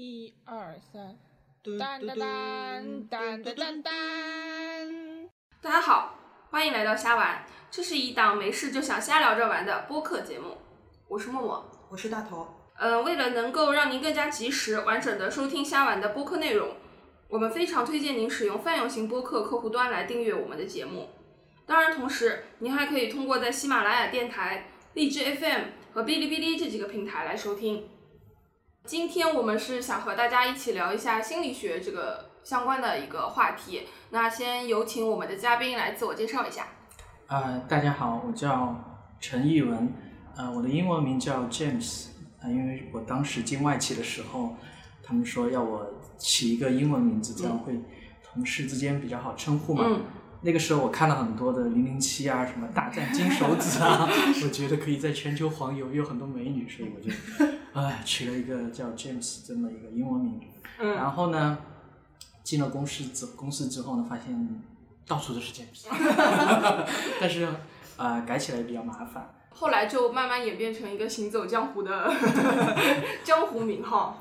一二三，当当当当当当当。大家好，欢迎来到瞎玩，这是一档没事就想瞎聊着玩的播客节目。我是默默，我是大头。呃，为了能够让您更加及时、完整的收听瞎玩的播客内容，我们非常推荐您使用泛用型播客客户端来订阅我们的节目。当然，同时您还可以通过在喜马拉雅电台、荔枝 FM 和哔哩哔哩这几个平台来收听。今天我们是想和大家一起聊一下心理学这个相关的一个话题。那先有请我们的嘉宾来自我介绍一下。呃，大家好，我叫陈艺文，呃，我的英文名叫 James，啊、因为我当时进外企的时候，他们说要我起一个英文名字，这样会同事之间比较好称呼嘛。嗯那个时候我看了很多的零零七啊，什么大战金手指啊，我觉得可以在全球环游，有很多美女，所以我就，哎，取了一个叫 James 这么一个英文名。嗯然后呢，进了公司之公司之后呢，发现到处都是 James，但是呃改起来比较麻烦。后来就慢慢演变成一个行走江湖的江湖名号。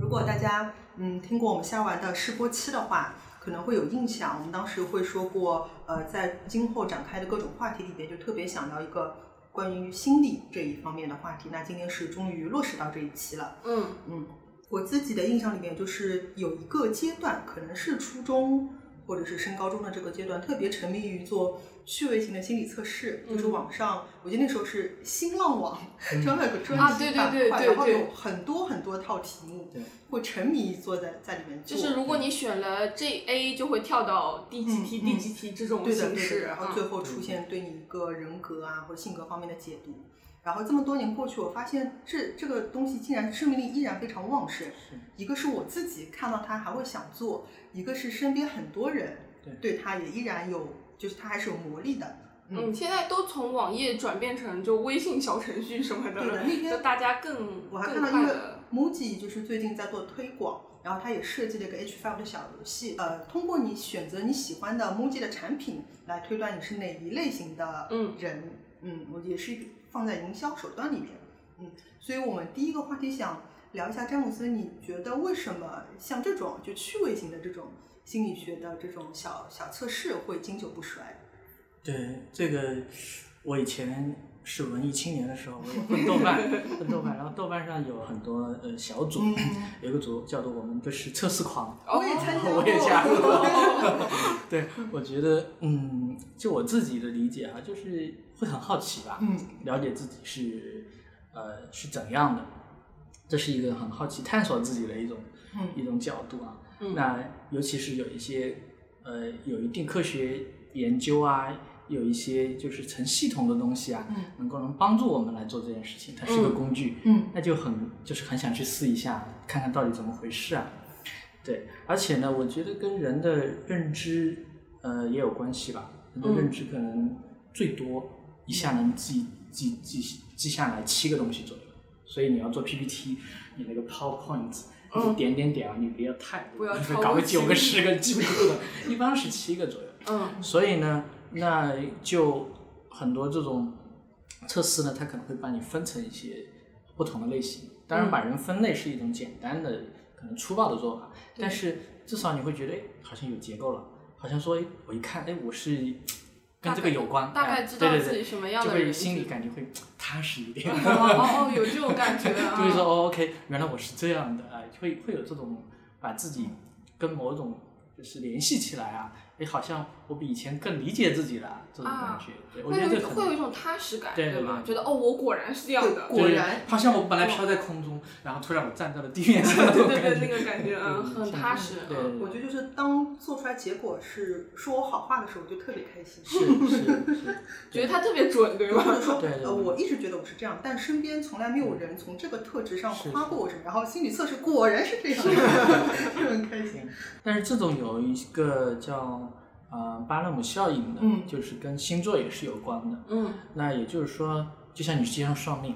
如果大家嗯听过我们虾玩的试播期的话，可能会有印象。我们当时会说过，呃，在今后展开的各种话题里边，就特别想到一个关于心理这一方面的话题。那今天是终于落实到这一期了。嗯嗯，我自己的印象里面，就是有一个阶段，可能是初中或者是升高中的这个阶段，特别沉迷于做趣味型的心理测试，就是嗯网上，我记得那时候是新浪网专门有个专啊对对题板块，对对对然后有很多很多套题目，会沉迷坐在在里面做。就是如果你选了这 A，就会跳到第几题、嗯嗯第几题这种对的对形式。的，然后嗯最后出现对你一个人格啊或者性格方面的解读。然后这么多年过去，我发现这这个东西竟然生命力依然非常旺盛。一个是我自己看到它还会想做，一个是身边很多人对对它也依然有，就是它还是有魔力的。嗯，现在都从网页转变成就微信小程序什么的了，对的那天就大家更我还更看到一个快的。MUJI 就是最近在做推广，然后他也设计了一个 H5 的小游戏，呃，通过你选择你喜欢的 MUJI 的产品来推断你是哪一类型的嗯人，嗯，我也是一个放在营销手段里面，嗯，所以我们第一个话题想聊一下詹姆斯，你觉得为什么像这种就趣味型的这种心理学的这种小小测试会经久不衰？对这个，我以前是文艺青年的时候，我也混豆瓣，混豆瓣，然后豆瓣上有很多呃小组，嗯有个组叫做我们都是测试狂，我也参加，我也加入了。对，我觉得，嗯，就我自己的理解啊，就是会很好奇吧，嗯了解自己是呃是怎样的，这是一个很好奇探索自己的一种、嗯一种角度啊。嗯那尤其是有一些呃有一定科学研究啊，有一些就是成系统的东西啊，嗯能够能帮助我们来做这件事情，它是一个嗯工具。嗯那就很就是很想去试一下，看看到底怎么回事啊。对，而且呢，我觉得跟人的认知呃也有关系吧。人的认知可能最多一下能记记记记下来七个东西左右，所以你要做 PPT，你那个 PowerPoint。嗯你点点点啊，你不要太多，不要 超搞个九个、个十个记不住的，一般是七个左右。嗯所以呢，那就很多这种测试呢，它可能会把你分成一些不同的类型。当然，把人分类是一种简单的、可能粗暴的做法，但是至少你会觉得，哎，好像有结构了，好像说，哎，我一看，哎，我是跟这个有关，大概哎知道对对对自己什么样就会的人心里感觉会踏实一点。哦有这种感觉 啊。就会说哦，OK，原来我是这样的，哎，会会有这种把自己跟某种就是联系起来啊，哎，好像我比以前更理解自己了，这种感觉，对我会有一觉得会有一种踏实感，对对吗？对觉得哦，我果然是这样的。果然好像我本来飘在空中，然后突然我站在了地 面上，对对对，那个感觉，嗯，很踏实。对嗯我觉得就是当做出来结果是说我好话的时候，我就特别开心。是是是，觉得他特别准，对吧？或者说，对对对呃，我一直觉得我是这样，但身边从来没有人从这个特质上夸过我什么，然后心理测试果然是这样，就很开心。但是这种有一个叫呃巴勒姆效应的，嗯就是跟星座也是有关的。嗯那也就是说，就像你接上算命，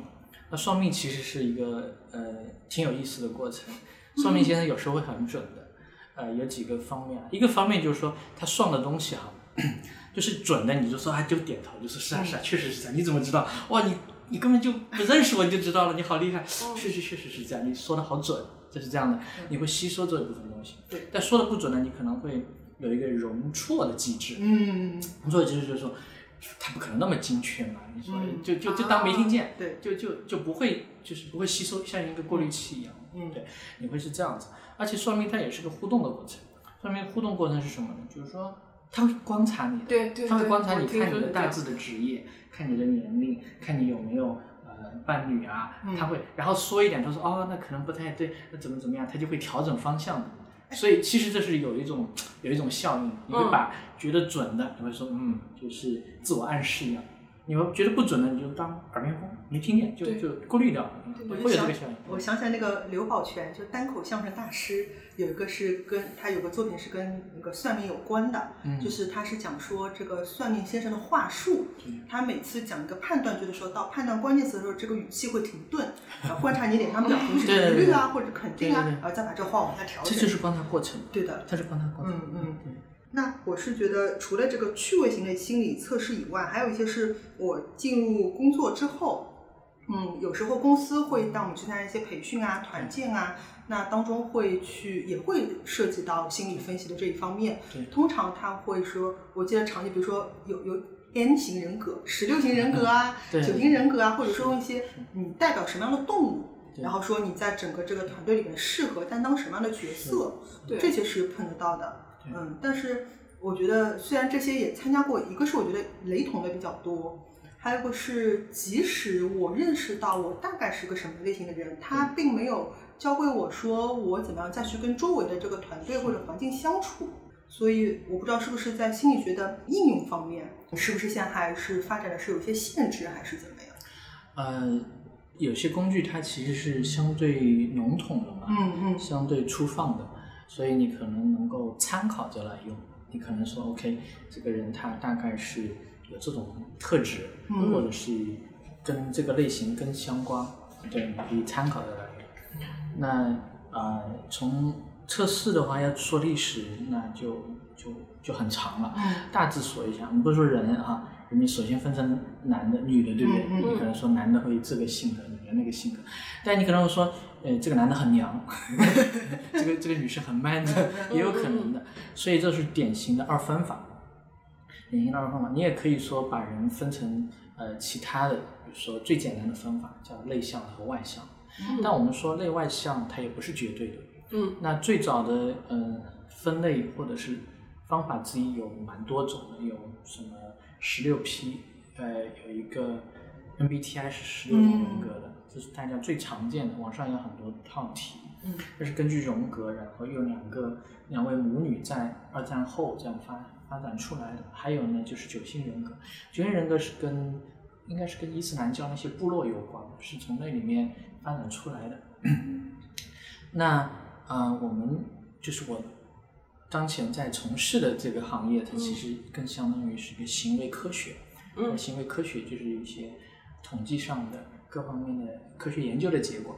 那算命其实是一个呃挺有意思的过程。算命先生有时候会很准的，呃，有几个方面啊。一个方面就是说，他算的东西哈、就是准的，你就说啊就点头，就说是啊是啊，确实是这样。你怎么知道？哇，你你根本就不认识我，你就知道了，你好厉害，确实确实是这样，你说的好准，就是这样的，你会吸收这一部分东西。对，但说的不准呢，你可能会有一个容错的机制。嗯，容错的机制就是说，它不可能那么精确嘛，你说嗯就就就当没听见啊，对，就就就不会就是不会吸收，像一个过滤器一样。嗯对，你会是这样子，而且说明它也是个互动的过程。说明互动过程是什么呢？就是说他会观察你的，对对他会观察你，看你的大致的职业，看你的年龄，看你有没有呃伴侣啊，嗯他会然后说一点，他说哦那可能不太对，那怎么怎么样，他就会调整方向的。所以其实这是有一种有一种效应，你会嗯把觉得准的，你会说嗯，就是自我暗示一样。你们觉得不准的，你就当耳边风，没听见就就过滤掉会有这个效应。我想起来那个刘宝全，就单口相声大师，有一个是跟他有个作品是跟那个算命有关的，嗯就是他是讲说这个算命先生的话术嗯，他每次讲一个判断句的时候，到判断关键词的时候，这个语气会停顿，然后观察你脸上表情是对对对疑虑啊或者肯定啊对对对，然后再把这个话往下调整。这就是观察过程，对的，他是观察过程。嗯嗯对。那我是觉得，除了这个趣味型的心理测试以外，还有一些是我进入工作之后，嗯，有时候公司会带我们去参加一些培训啊、团建啊，那当中会去也会涉及到心理分析的这一方面对。通常他会说，我记得场景，比如说有有 N 型人格、十六型人格啊、对九型人格啊，或者说一些你代表什么样的动物。对然后说你在整个这个团队里面适合担当什么样的角色，对这些是碰得到的。对嗯，但是我觉得虽然这些也参加过，一个是我觉得雷同的比较多，还有一个是即使我认识到我大概是个什么类型的人，他并没有教会我说我怎么样再去跟周围的这个团队或者环境相处。所以我不知道是不是在心理学的应用方面，是不是现在还是发展的是有些限制，还是怎么样？呃，有些工具它其实是相对笼统的嘛，嗯嗯相对粗放的，所以你可能能够参考着来用。你可能说，OK，这个人他大概是有这种特质，嗯或者是跟这个类型更相关，对，你可以参考着来用。那呃，从测试的话要说历史，那就就就很长了。嗯大致说一下，我们不是说人啊，人首先分成男的、女的，对不对？嗯嗯你可能说男的会这个性格，女的那个性格，但你可能会说，呃，这个男的很娘，这个这个女生很 man 的，也有可能的。所以这是典型的二分法。典型的二分法，你也可以说把人分成呃其他的，比如说最简单的分法叫内向和外向。但我们说内外向，它也不是绝对的。嗯那最早的呃分类或者是方法之一有蛮多种的，有什么十六 P，呃有一个 MBTI 是十六种人格的，这是大家最常见的，网上有很多套题。嗯这是根据荣格，然后有两个两位母女在二战后这样发发展出来的。还有呢，就是九型人格，九型人格是跟应该是跟伊斯兰教那些部落有关，是从那里面发展出来的。那呃，我们就是我当前在从事的这个行业，它其实更相当于是一个行为科学。嗯那行为科学就是一些统计上的各方面的科学研究的结果。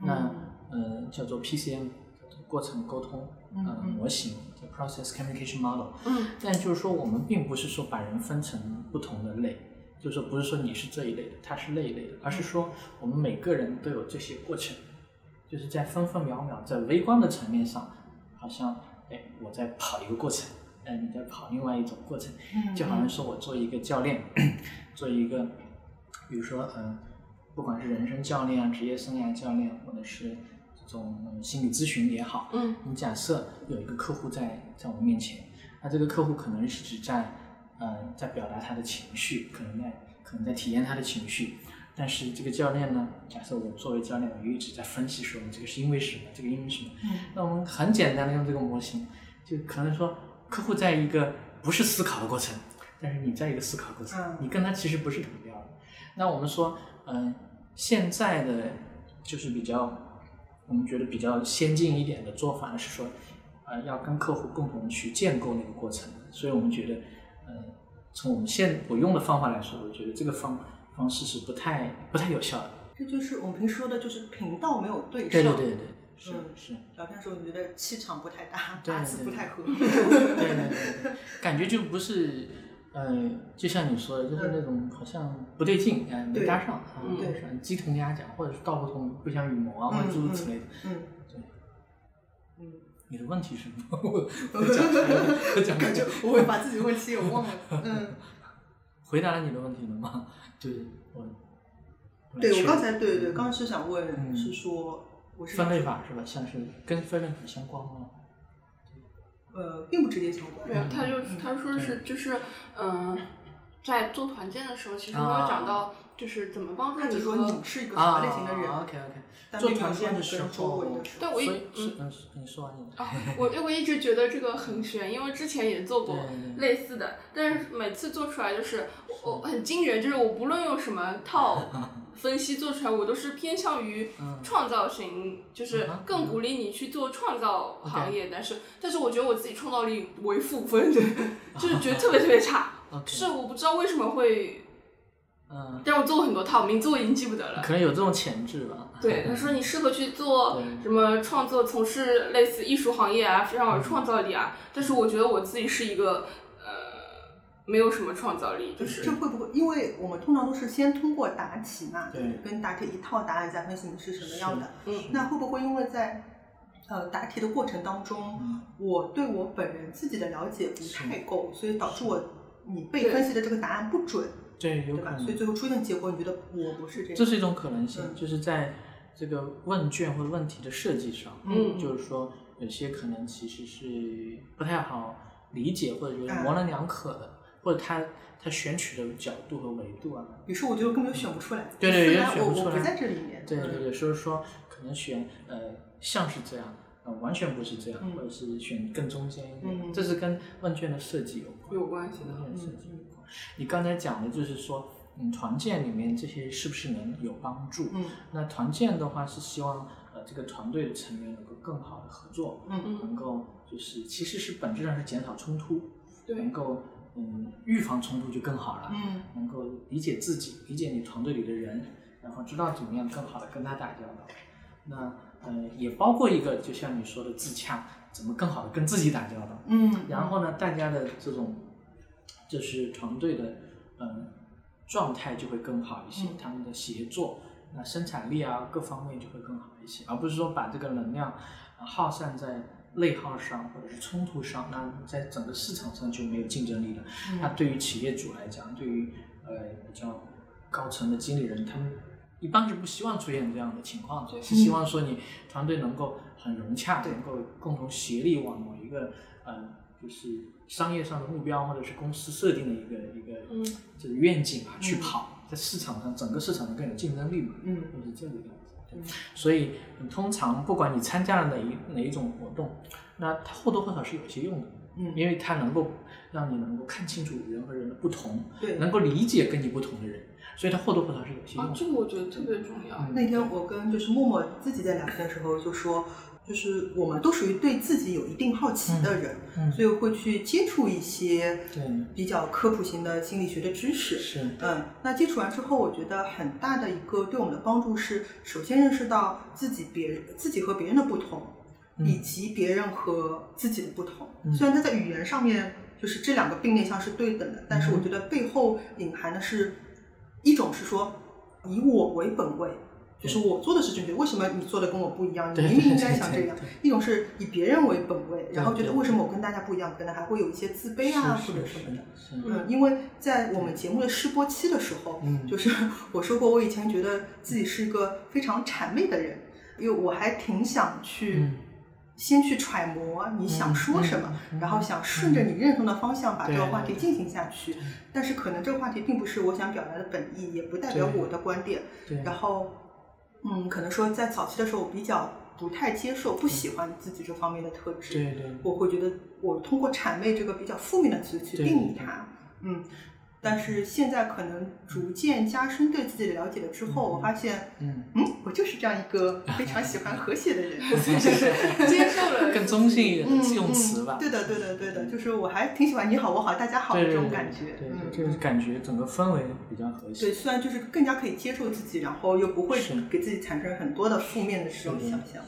那呃叫做 PCM，叫做过程沟通呃模型，叫 Process Communication Model。嗯但就是说，我们并不是说把人分成不同的类，就是说不是说你是这一类的，他是那一类的，而是说我们每个人都有这些过程，就是在分分秒秒，在微观的层面上，好像哎我在跑一个过程，哎你在跑另外一种过程，嗯就好像说我做一个教练，做一个，比如说嗯、呃不管是人生教练啊、职业生涯教练，或者是这种、呃心理咨询也好，嗯你假设有一个客户在在我们面前，那这个客户可能是只在呃在表达他的情绪，可能在可能在体验他的情绪，但是这个教练呢，假设我作为教练，我一直在分析说这个是因为什么，这个因为什么，嗯那我们很简单的用这个模型，就可能说客户在一个不是思考的过程，但是你在一个思考过程，嗯你跟他其实不是同调的。那我们说，嗯、现在的就是比较，我们觉得比较先进一点的做法是说，呃，要跟客户共同去建构那个过程。所以我们觉得，嗯，从我们现我用的方法来说，我觉得这个方方式是不太不太有效的。这就是我们平时说的，就是频道没有对上。对对对对，是嗯是。聊天的时候，你觉得气场不太搭，八字不太合。对对对对，感觉就不是呃，就像你说的，就是那种好像不对劲，哎，没对搭上，啊，嗯没搭上，鸡同鸭讲，或者是道不同不相与谋啊，或者诸如此类的。嗯对，嗯，你的问题是什么？我 我讲出来了，我讲感觉了我会把自己的问题给忘了。嗯，回答了你的问题了吗？对，我我对我刚才对对，刚刚是想问，嗯是说我是分类法是吧？像是跟分类法相关吗？呃，并不直接相关。对啊，他就嗯他说是就是嗯，在做团建的时候，其实没有啊讲到就是怎么帮助他只说你是一个什么类型的人，？OK OK，做团建的时候对我一嗯你说完你的。啊，我我一直觉得这个很悬，因为之前也做过类似的，但是每次做出来就是我我很惊人，就是我不论用什么套 分析做出来，我都是偏向于嗯创造型，就是更鼓励你去做创造行业，但是但是我觉得我自己创造力为负分，就是觉得特别 特别差是我不知道为什么会，嗯，但我做过很多套，名字我已经记不得了。可能有这种潜质吧。对，他说你适合去做什么创作，从事类似艺术行业啊，非常有创造力啊。但是我觉得我自己是一个呃，没有什么创造力，就是这会不会？因为我们通常都是先通过答题嘛，对跟答题一套答案再分析你是什么样的。嗯那会不会因为在呃答题的过程当中，嗯我对我本人自己的了解不太够，所以导致我你被分析的这个答案不准，对，有？可能所以。最后出现结果，你觉得我不是这样？这是一种可能性，嗯就是在这个问卷或者问题的设计上，嗯就是说有些可能其实是不太好理解，或者觉得啊模棱两可的，或者他他选取的角度和维度啊，于是我就根本就选不出来。对对虽然我也选不出来我不在这里面。对对，嗯有时候说可能选呃像是这样，呃完全不是这样，嗯或者是选更中间一点，嗯这是跟问卷的设计有关。有关系的。问卷设计有关。你刚才讲的就是说，嗯，团建里面这些是不是能有帮助？嗯那团建的话是希望呃这个团队的成员能够更好的合作，嗯能够就是其实是本质上是减少冲突，对能够嗯预防冲突就更好了，嗯能够理解自己，理解你团队里的人，然后知道怎么样更好的跟他打交道。那呃也包括一个就像你说的自洽，怎么更好的跟自己打交道。嗯，然后呢，大家的这种就是团队的呃状态就会更好一些，嗯他们的协作、那生产力啊各方面就会更好一些，而不是说把这个能量、呃耗散在内耗上或者是冲突上，那在整个市场上就没有竞争力了。嗯那对于企业主来讲，对于呃比较高层的经理人，他们一般是不希望出现这样的情况的，对是希望说你团队能够很融洽，对能够共同协力往某一个呃就是商业上的目标或者是公司设定的一个一个嗯这个愿景啊去嗯跑，在市场上整个市场上更有竞争力嘛，嗯就是这个样子。嗯所以嗯通常不管你参加了哪一哪一种活动，那它或多或少是有些用的。嗯，因为它能够让你能够看清楚人和人的不同，对能够理解跟你不同的人，所以它或多或少是有些用啊，这个我觉得特别重要。嗯那天我跟就是默默自己在聊天的时候就说，就是我们都属于对自己有一定好奇的人，嗯所以会去接触一些对比较科普型的心理学的知识。是，嗯，那接触完之后，我觉得很大的一个对我们的帮助是，首先认识到自己别人自己和别人的不同，嗯以及别人和自己的不同。嗯虽然他在语言上面就是这两个并列项是对等的，但是我嗯觉得背后隐含的是一种是说以我为本位。就是我做的是正确，为什么你做的跟我不一样？你明明应该对想这样。一种是以别人为本位，然后觉得为什么我跟大家不一样，可能还会有一些自卑啊或者什么的。嗯，因为在我们节目的试播期的时候，嗯就是我说过，我以前觉得自己是一个非常谄媚的人，因为我还挺想去嗯先去揣摩你想说什么，然后想顺着你认同的方向把这个话题进行下去。但是可能这个话题并不是我想表达的本意，也不代表我的观点。对，然后，嗯，可能说在早期的时候，我比较不太接受、不喜欢自己这方面的特质。对对我会觉得我通过谄媚这个比较负面的词去定义它，嗯，但是现在可能逐渐加深对自己的了解了之后，我发现，嗯，嗯，我就是这样一个非常喜欢和谐的人，接受了更中性一点嗯的用词吧嗯。对的，对的，对的，就是我还挺喜欢你好，我好，大家好对对对这种感觉，对，就是感觉整个氛围比较和谐。对，虽然就是更加可以接受自己，然后又不会是。给自己产生很多的负面的这种想象，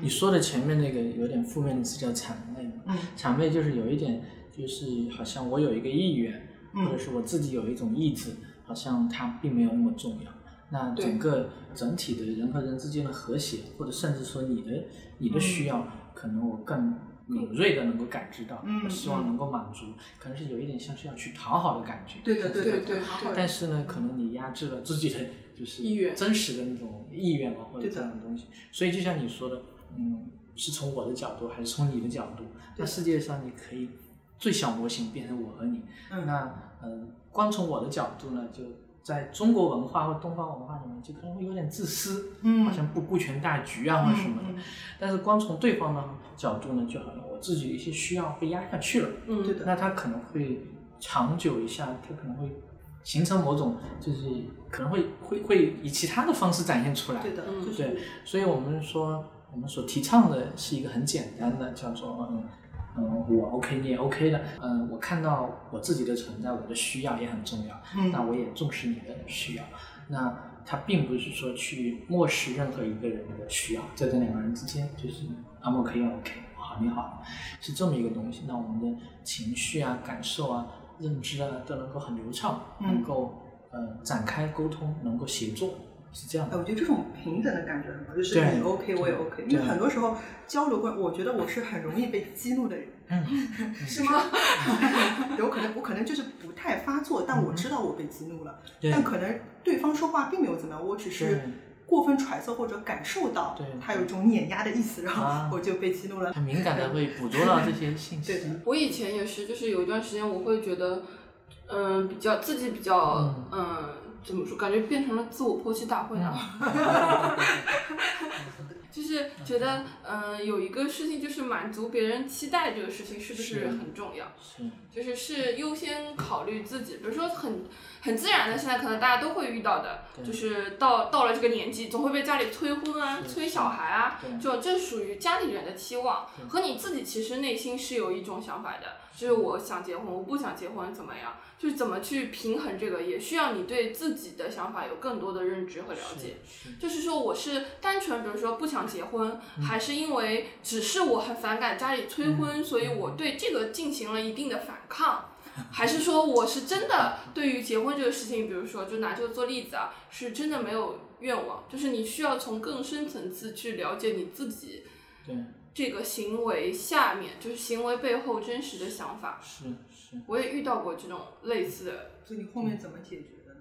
你说的前面那个有点负面的词叫谄媚嘛，嗯。谄媚就是有一点，就是好像我有一个意愿，嗯或者是我自己有一种意志，好像它并没有那么重要。那整个整体的人和人之间的和谐，或者甚至说你的你的需要，可能我更敏锐的能够感知到，嗯我希望能够满足，可能是有一点像是要去讨好的感觉。对的对对对对但是呢，可能你压制了自己的就是意愿真实的那种意愿啊，或者这样的东西。所以就像你说的，嗯，是从我的角度还是从你的角度？对那世界上你可以最小模型变成我和你。嗯那呃，光从我的角度呢，就在中国文化或东方文化里面，就可能会有点自私，嗯好像不顾全大局啊或者什么的。但是光从对方的角度呢，就好像我自己的一些需要被压下去了。嗯，对的那他可能会长久一下，他可能会形成某种，就是可能会会会以其他的方式展现出来。对的，嗯就是对，所以我们说，我们所提倡的是一个很简单的，叫做嗯嗯，我 OK 你也 OK 的，嗯，我看到我自己的存在，我的需要也很重要，嗯。那我也重视你的需要，那他并不是说去漠视任何一个人的需要，在这两个人之间就是 I'm OK 要 OK，好你好，是这么一个东西。那我们的情绪啊、感受啊、认知啊都能够很流畅，嗯。能够呃展开沟通，能够协作，是这样哎，的。我觉得这种平等的感觉很好，就是你 OK 我也 OK，因为很多时候交流过，我觉得我是很容易被激怒的人，嗯，是吗？有可能我可能就是不太发作，但我知道我被激怒了，对但可能对方说话并没有怎么样，我只是过分揣测或者感受到他有一种碾压的意思，然啊后我就被激怒了。很敏感的会捕捉到这些信息。对的我以前也是，就是有一段时间，我会觉得，嗯，比较自己比较，嗯嗯，怎么说，感觉变成了自我剖析大会啊。就是觉得，嗯，有一个事情就是满足别人期待，这个事情是不是是很重要？是，就是是优先考虑自己，比如说很很自然的，现在可能大家都会遇到的，就是到到了这个年纪，总会被家里催婚啊、催小孩啊，对就这属于家里人的期望，和你自己其实内心是有一种想法的，就是我想结婚，我不想结婚怎么样？就是怎么去平衡这个，也需要你对自己的想法有更多的认知和了解。是，是。就是说，我是单纯，比如说不想结婚，还是因为只是我很反感家里催婚，所以我对这个进行了一定的反抗，还是说我是真的对于结婚这个事情，比如说就拿这个做例子啊，是真的没有愿望，就是你需要从更深层次去了解你自己对，这个行为下面，就是行为背后真实的想法。是是，我也遇到过这种类似的，所以你后面怎么解决的呢？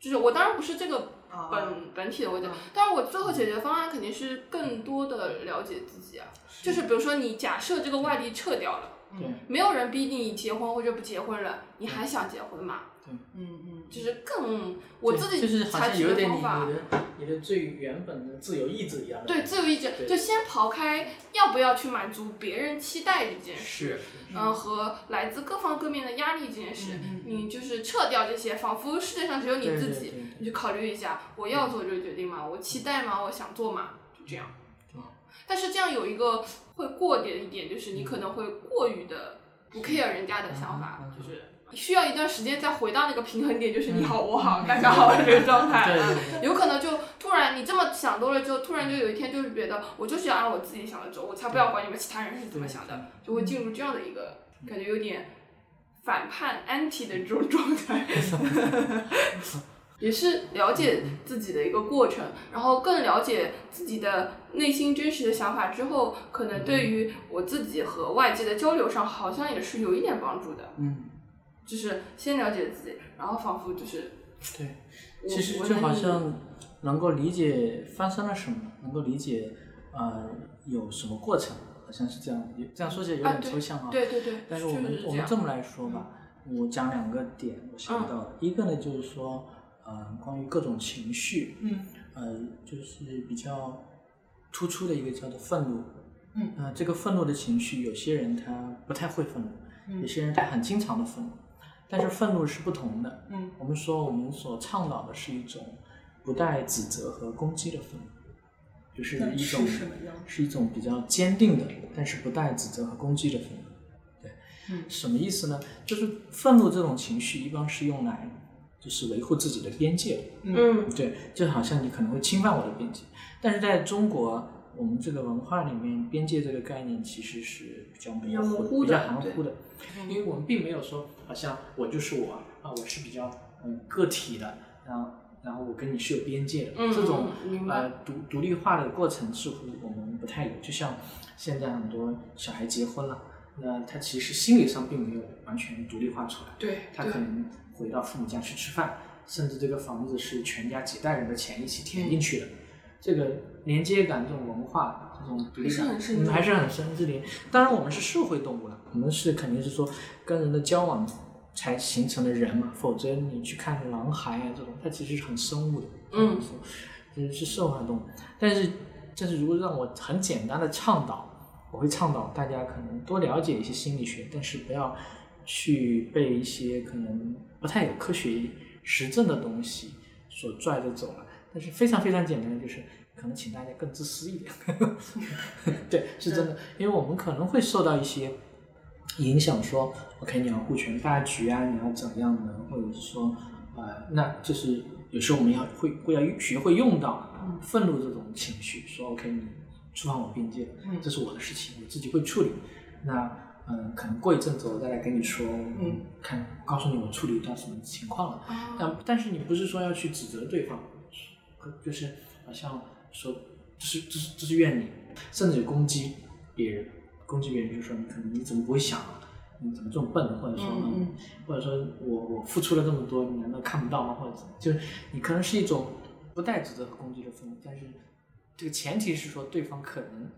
就是我当然不是这个啊，本本体的问题嗯，但是我最后解决方案肯定是更多的了解自己啊。就是比如说，你假设这个外力撤掉了，对没有人逼你结婚或者不结婚了，你还想结婚吗？嗯嗯，就是更我自己就是好采取像有点你的方法你。的你的最原本的自由意志一样的。对自由意志，就先刨开要不要去满足别人期待这件事，是，嗯、和来自各方各面的压力这件事，你就是撤掉这些，仿佛世界上只有你自己，对对对你就考虑一下，我要做这个决定吗？我期待吗？我想做吗？就这样。对但是这样有一个会过点的一点，就是你可能会过于的不 care 人家的想法，就是需要一段时间再回到那个平衡点，就是你好我好大家好的这个状态。有可能就突然你这么想多了之后，突然就有一天就是觉得我就是要按我自己想的走，我才不要管你们其他人是怎么想的，就会进入这样的一个感觉有点反叛 anti 的这种状态。也是了解自己的一个过程，然后更了解自己的内心真实的想法之后，可能对于我自己和外界的交流上，好像也是有一点帮助的。嗯，就是先了解自己，然后仿佛就是对，其实就好像能够理解发生了什么，能够理解呃有什么过程，好像是这样。这样说起来有点抽象啊。对对对，但是我们是我们这么来说吧，我讲两个点，我想到的，一个呢就是说，呃，关于各种情绪，嗯呃，就是比较突出的一个叫做愤怒。嗯呃，这个愤怒的情绪，有些人他不太会愤怒，嗯有些人他很经常的愤怒，但是愤怒是不同的。嗯我们说，我们所倡导的是一种不带指责和攻击的愤怒，就是一种是一种比较坚定的，但是不带指责和攻击的愤怒。对，嗯什么意思呢？就是愤怒这种情绪一般是用来就是维护自己的边界的。嗯对，就好像你可能会侵犯我的边界，但是在中国，我们这个文化里面，边界这个概念其实是比较模糊的、比较模糊的比较含糊的，因为我们并没有说，好好像我就是我啊，我是比较嗯个体的，然后然后我跟你是有边界的，嗯这种呃独独立化的过程似乎我们不太有，就像现在很多小孩结婚了，那他其实心理上并没有完全独立化出来，对对他可能回到父母家去吃饭，甚至这个房子是全家几代人的钱一起填进去的，这个连接感、这种文化、这种独立感还是很深嗯还是很深。这里，当然我们是社会动物了，我们是肯定是说跟人的交往才形成的人嘛，否则你去看狼孩啊这种，它其实是很生物的，嗯，其实是社会动物。但是，但是如果让我很简单的倡导，我会倡导大家可能多了解一些心理学，但是不要去被一些可能不太有科学实证的东西所拽着走了。但是非常非常简单的就是，可能请大家更自私一点。对，是真的，因为我们可能会受到一些影响说，OK，你要顾全大局啊，你要怎样的，或者是说，呃，那就是有时候我们要会会要学会用到愤怒这种情绪，说 OK，你触犯我边界这是我的事情，我自己会处理。那嗯、呃可能过一阵子我再来跟你说，嗯，看告诉你我处理到什么情况了。啊但但是你不是说要去指责对方，就是好像说这是这是这是怨你，甚至有攻击别人，攻击别人就说你可能你怎么不会想啊？你怎么这么笨？或者说，或者说我我付出了这么多，你难道看不到吗？或者就是你可能是一种不带指责和攻击的氛围，但是这个前提是说对方可能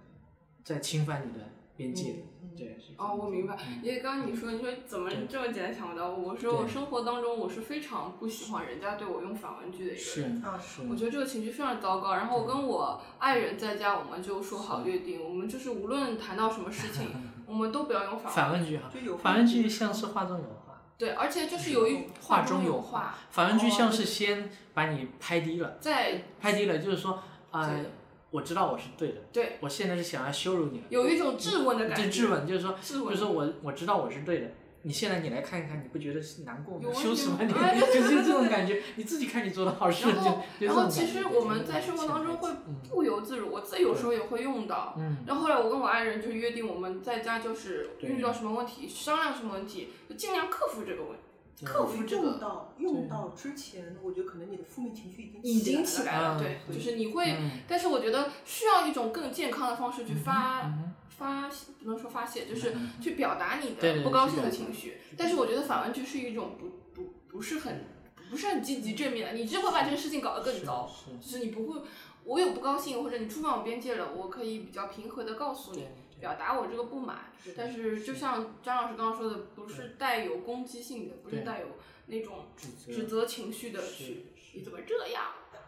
在侵犯你的边界的，对，是这样哦，我明白嗯，因为刚刚你说，你说怎么这么简单想不到？我说我生活当中我是非常不喜欢人家对我用反问句的一个是人。啊是，我觉得这个情绪非常糟糕。然后我跟我爱人在家，我们就说好约定，我们就是无论谈到什么事情，我们都不要用反问。反问句哈就有，反问句像是话中有话。对，而且就是有一话中中有话，反问句像是先把你拍低了，再拍低了就是说，啊、对我知道我是对的，对我现在是想要羞辱你了，有一种质问的感觉。这质问就是说，质问就是说我我知道我是对的，你现在你来看一看，你不觉得是难过吗羞耻吗？你 哎就是这种感觉，你自己看你做的好事，然后，然后其实我们在生活当中会嗯不由自主，我自己有时候也会用到。嗯然后后来我跟我爱人就约定，我们在家就是遇到什么问题，商量什么问题，就尽量克服这个问题，对克服这用个到用到之前，我觉得可能你的负面情绪已经已经起起来来了，啊对，就是你会，嗯但是我觉得需要一种更健康的方式去发、嗯发，不能说发泄，就是嗯去表达你的不高兴的情绪。但是我觉得反问句是一种不不不是很不是很积极正面的，你只会把这个事情搞得更糟。就是你不会，我有不高兴或者你触犯我边界了，我可以比较平和的告诉你表达我这个不满。但是就像张老师刚刚说的，不是带有攻击性的，不是带有那种指指责情绪的是去，你怎么这样？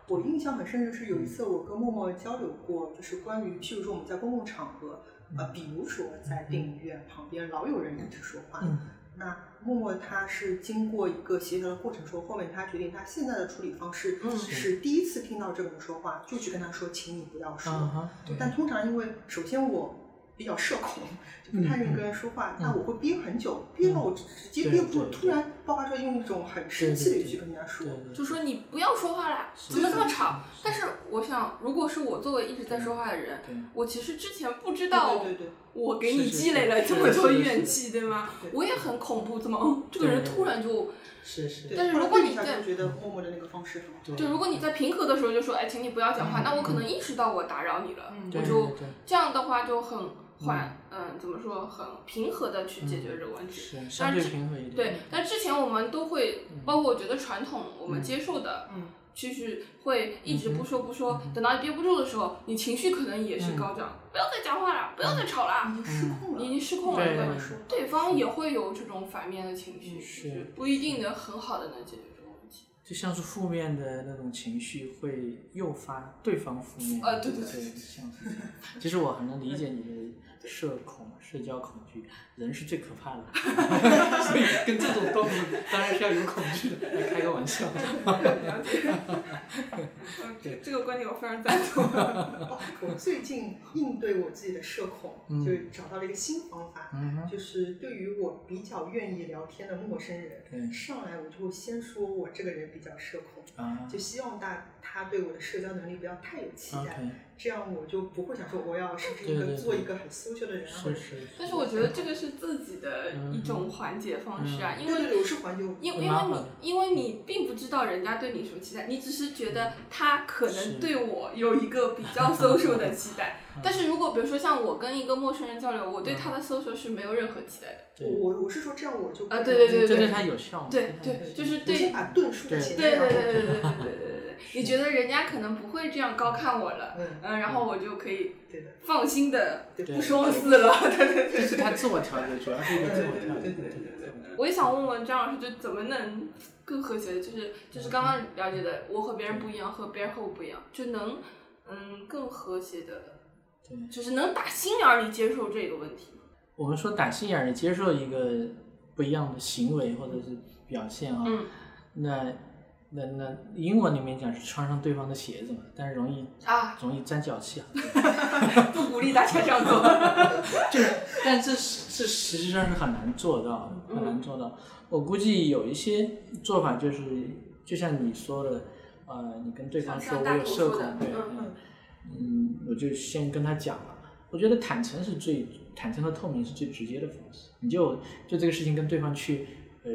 我印象很深的是有一次我跟默默交流过，就是关于譬如说我们在公共场合，呃，比如说在电影院旁边老有人一直说话，嗯。那默默他是经过一个协调的过程说，后面他决定他现在的处理方式嗯。是第一次听到这个人说话，就去跟他说，请你不要说。但通常因为首先我比较社恐，就不太愿意跟人说话，那我会憋很久，憋到我直接憋不住，突然爆发出来，用一种很生气的语气跟人家说就说你不要说话啦，怎么这么吵？是。但是我想，如果是我作为一直在说话的人，我其实之前不知道对对对对，我给你积累了这么多怨气，对吗？我也很恐怖，怎么嗯这个人突然就，是是，但是如果你在就觉得默默的那个方式很好。对。就如果你在平和的时候就说，哎，请你不要讲话，嗯那我可能意识到我打扰你了，嗯。我就这样的话就很缓，嗯，怎么说，很平和的去解决这个问题。是相对平和一点，对，但之前我们都会，包括我觉得传统我们嗯接受的，嗯，就是会一直不说不说，嗯等到你憋不住的时候，你情绪可能也是高涨，不要再讲话了，不要再吵了，已经失控了，你已经失控了，对对方也会有这种反面的情绪，是。不一定能很好的能解决。就像是负面的那种情绪会诱发对方负面，啊对对对，像是这样。其实我很能理解你的社恐、社交恐惧，人是最可怕的，所以跟这种动物当然是要有恐惧的，来开个玩笑。了解，这这个观点我非常赞同。哦，我最近应对我自己的社恐，嗯就找到了一个新方法，就是对于我比较愿意聊天的陌生人，对上来我就会先说我这个人比较社恐，啊，就希望大他对我的社交能力不要太有期待这样我就不会想说我要是不是一个做一个很 social 的人啊，或者是是。但是我觉得这个是自己的一种缓解方式啊，因为对对对，是环境，因因为你因为你并不知道人家对你什么期待，你只是觉得他可能对我有一个比较 social 的期待。但是如果比如说像我跟一个陌生人交流，我对他的 social 是没有任何期待的。我我是说这样我就啊对对对这对。他有效吗？对对，就是对先把盾竖在前对面，对对对对对对对对对，你觉得人家可能不会这样高看我了，嗯，嗯，然后我就可以，放心的对不说死了。对对对。这是他自我调节，主要是一个自我调节。对对对对对我也想问问张老师，就怎么能更和谐的，就是就是刚刚了解的，我和别人不一样，和别人和我不一样，就能嗯更和谐的，对就是能打心眼儿里接受这个问题。我们说打心眼儿里接受一个不一样的行为或者是表现啊，嗯那那那英文里面讲是穿上对方的鞋子嘛，但是容易啊，容易沾脚气啊。不鼓励大家这样做。就是，但这是这实际上是很难做到的，很难做到。我估计有一些做法就是，就像你说的，呃，你跟对方说我有社恐，对，嗯，我就先跟他讲了。我觉得坦诚是最坦诚和透明是最直接的方式。你就就这个事情跟对方去呃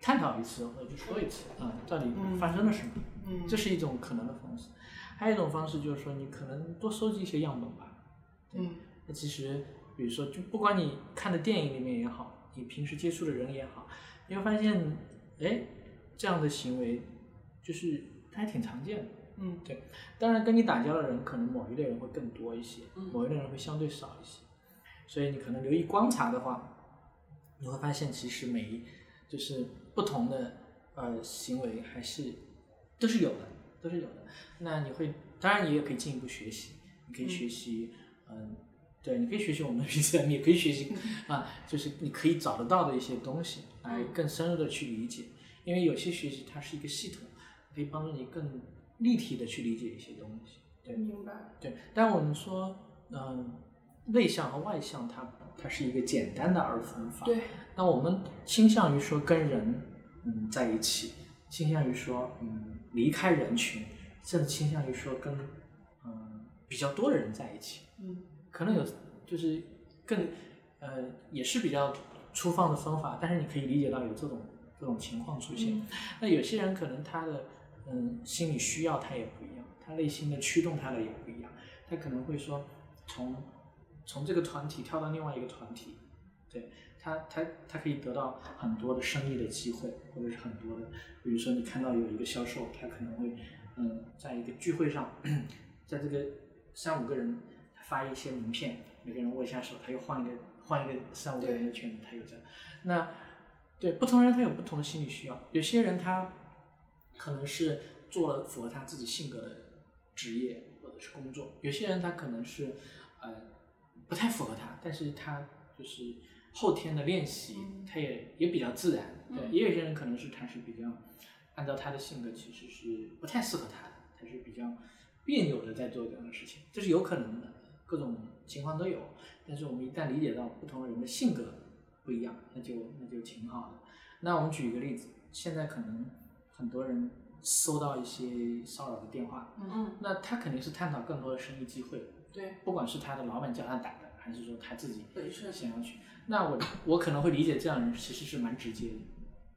探讨一次，或者就说一次啊、到底发生了什么，嗯这是一种可能的方式。还有一种方式就是说，你可能多收集一些样本吧。嗯那其实，比如说，就不管你看的电影里面也好，你平时接触的人也好，你会发现，哎，这样的行为就是它还挺常见的。嗯对，当然跟你打交道的人，可能某一类人会更多一些，嗯某一类人会相对少一些。所以你可能留意观察的话，你会发现其实每一就是不同的呃行为还是都是有的，都是有的。那你会，当然你也可以进一步学习，你可以学习，嗯、对，你可以学习我们的彼此，你也可以学习 啊，就是你可以找得到的一些东西，来更深入的去理解。因为有些学习它是一个系统，可以帮助你更立体的去理解一些东西。对，明白。对，但我们说，嗯、内向和外向它它是一个简单的二分法。对，那我们倾向于说跟人嗯在一起，倾向于说嗯离开人群，甚至倾向于说跟嗯比较多的人在一起。嗯可能有就是更呃也是比较粗放的方法，但是你可以理解到有这种这种情况出现。那有些人可能他的嗯心理需要他也不一样，他内心的驱动他的也不一样，他可能会说从从这个团体跳到另外一个团体，对他他他可以得到很多的生意的机会，或者是很多的，比如说你看到有一个销售，他可能会嗯在一个聚会上，在这个三五个人发一些名片，每个人握一下手，他又换一个换一个三五个人的圈子，他有这样，那对不同人他有不同的心理需要，有些人他可能是做了符合他自己性格的职业或者是工作，有些人他可能是呃不太符合他，但是他就是后天的练习，他也也比较自然。对，也有些人可能是他是比较按照他的性格，其实是不太适合他的，他是比较别扭的在做这样的事情，这是有可能的，各种情况都有。但是我们一旦理解到不同的人的性格不一样，那就那就挺好的。那我们举一个例子，现在可能很多人收到一些骚扰的电话，嗯，那他肯定是探讨更多的生意机会，对，不管是他的老板叫他打的，还是说他自己想要去，那我我可能会理解这样的人其实是蛮直接的，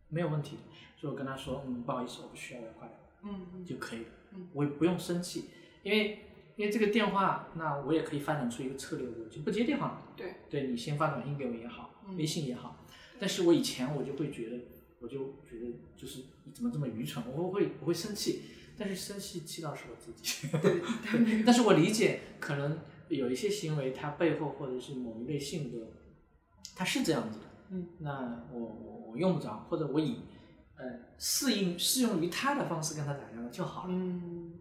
没有问题的。所以我跟他说，嗯，不好意思，我不需要，我要挂掉。嗯就可以了。嗯，我也不用生气，因为因为这个电话，那我也可以发展出一个策略，我就不接电话了。对，对你先发短信给我也好，嗯。微信也好，但是我以前我就会觉得，我就觉得就是你怎么这么愚蠢，我会我会生气，但是生气气到是我自己。对，但是我理解，可能有一些行为，它背后或者是某一类性格，它是这样子的。嗯，那我我我用不着，或者我以呃适应适用于他的方式跟他打交道就好了。嗯，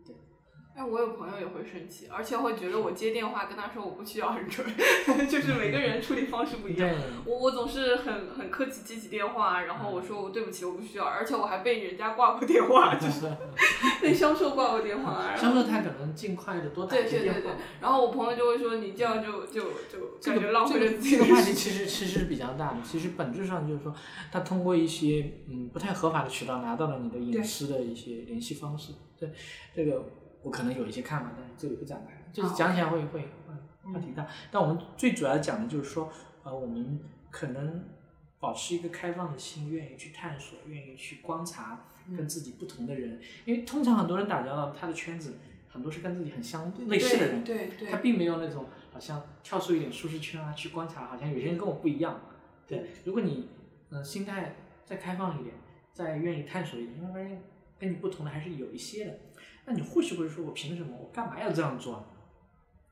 哎，我有朋友也会生气，而且会觉得我接电话跟他说我不需要很准，就是每个人处理方式不一样。我我总是很很客气接起电话，然后我说我对不起，我不需要，而且我还被人家挂过电话，就是 被销售挂过电话。销售他可能尽快的多打对一些电话对对对。，然后我朋友就会说你这样就就就感觉浪费了这个自己的这个话题其实其实是比较大的，其实本质上就是说，他通过一些嗯不太合法的渠道拿到了你的隐私的一些联系方式。对，这个我可能有一些看法，但是这里不展开，就是讲起来会会会话题大。但我们最主要讲的就是说，呃，我们可能保持一个开放的心，愿意去探索，愿意去观察跟自己不同的人，因为通常很多人打交道，他的圈子很多是跟自己很相类似的人，对对他并没有那种好像跳出一点舒适圈啊，去观察，好像有些人跟我不一样。对，如果你嗯、呃心态再开放一点，再愿意探索一点，你会发现跟你不同的还是有一些的。那你或许会说，我凭什么？我干嘛要这样做啊？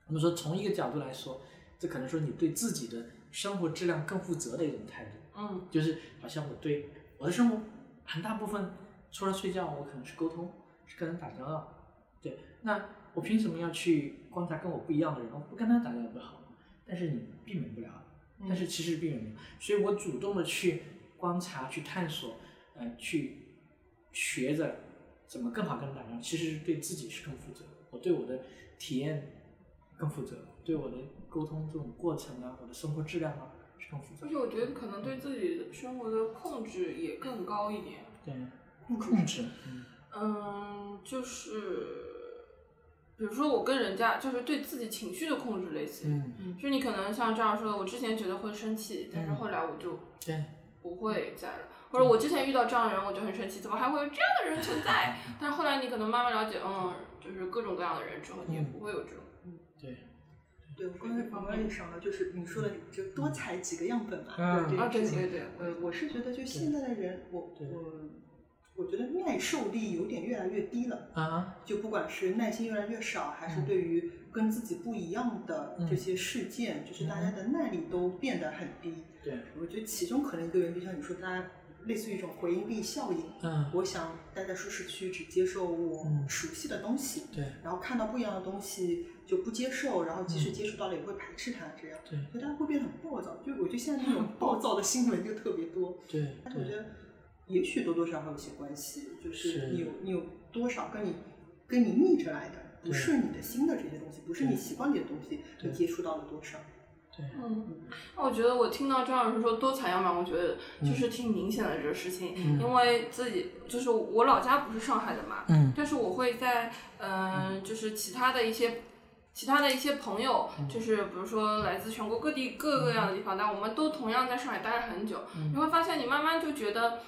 我们说从一个角度来说，这可能说你对自己的生活质量更负责的一种态度。嗯就是好像我对我的生活很大部分除了睡觉，我可能是沟通，是跟人打交道。对，那我凭什么要去观察跟我不一样的人？我不跟他打交道不好吗？但是你避免不了，但是其实避免不了，所以我主动的去观察、去探索，呃，去学着怎么更好跟人打交道，其实是对自己是更负责。我对我的体验更负责，对我的沟通这种过程啊，我的生活质量啊是更负责。而且我觉得可能对自己生活的控制也更高一点。对，控制，嗯嗯，就是比如说我跟人家就是对自己情绪的控制类似于，嗯，就你可能像这样说的，我之前觉得会生气，但是嗯后来我就对，不会再了。或者我之前遇到这样的人，我就很生气，怎么还会有这样的人存在？但是后来你可能慢慢了解，嗯，就是各种各样的人之后，你也不会有这种。对，对，我刚才我刚才也想到，就是你说的，就多采几个样本嘛，嗯对啊，这个事情。对对对，呃，我是觉得就现在的人，我我我觉得耐受力有点越来越低了。啊，就不管是耐心越来越少，还是嗯对于跟自己不一样的这些事件，就是大家的耐力都变得很低。对，我觉得其中可能一个原因，就像你说，大家类似于一种回音壁效应。嗯，我想待在舒适区，只接受我嗯熟悉的东西，对然后看到不一样的东西就不接受，然后即使接触到了也会排斥它，这样，对所以大家会变得很暴躁。就我觉得现在那种 暴躁的新闻就特别多，对对，但是我觉得也许多多少少有些关系，就是是你有你有多少跟你跟你逆着来的，不对是你的新的这些东西，不是你习惯里的东西，你接触到了多少？对，嗯，那我觉得我听到张老师说多采样板，我觉得就是挺明显的这个事情，嗯。因为自己就是我老家不是上海的嘛，嗯。但是我会在嗯、就是其他的一些。其他的一些朋友，嗯。就是比如说来自全国各地各个各样的地方，但我们都同样在上海待了很久，嗯。你会发现你慢慢就觉得，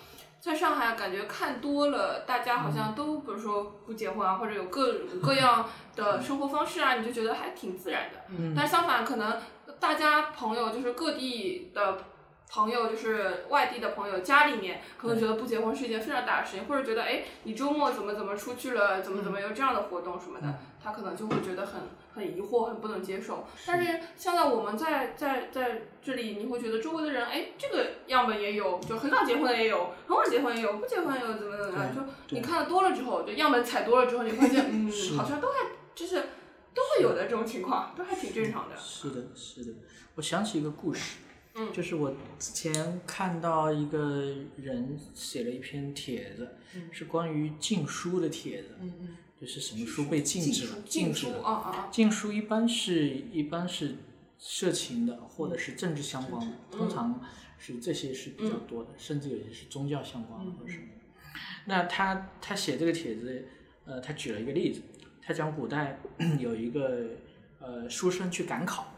在上海感觉看多了，大家好嗯。像都比如说不结婚啊，或者有各各样的生活方式啊，你就觉得还挺自然的。嗯。但相反，可能大家朋友就是各地的朋友，就是外地的朋友，家里面可能觉得不结婚是一件非常大的事情，或者觉得哎，你周末怎么怎么出去了，怎么怎么有这样的活动什么的，他可能就会觉得很很疑惑，很不能接受。但是。现在我们在在在这里，你会觉得周围的人，哎，这个样本也有，就很早结婚的也有，很晚结婚也有，不结婚也有，怎么怎么样，就你看的多了之后，就样本采多了之后，你发现，嗯，好像都还就是都会有的这种情况，都还挺正常的。是的，是的。我想起一个故事，嗯就是我之前看到一个人写了一篇帖子，是关于禁书的帖子，嗯嗯，就是什么书被禁止了，禁止了。啊啊啊！禁书一般是一般是色情的，或者是政治相关的，通常是这些是比较多的，甚至有些是宗教相关的或者什么。那他他写这个帖子，呃，他举了一个例子，他讲古代 有一个呃书生去赶考，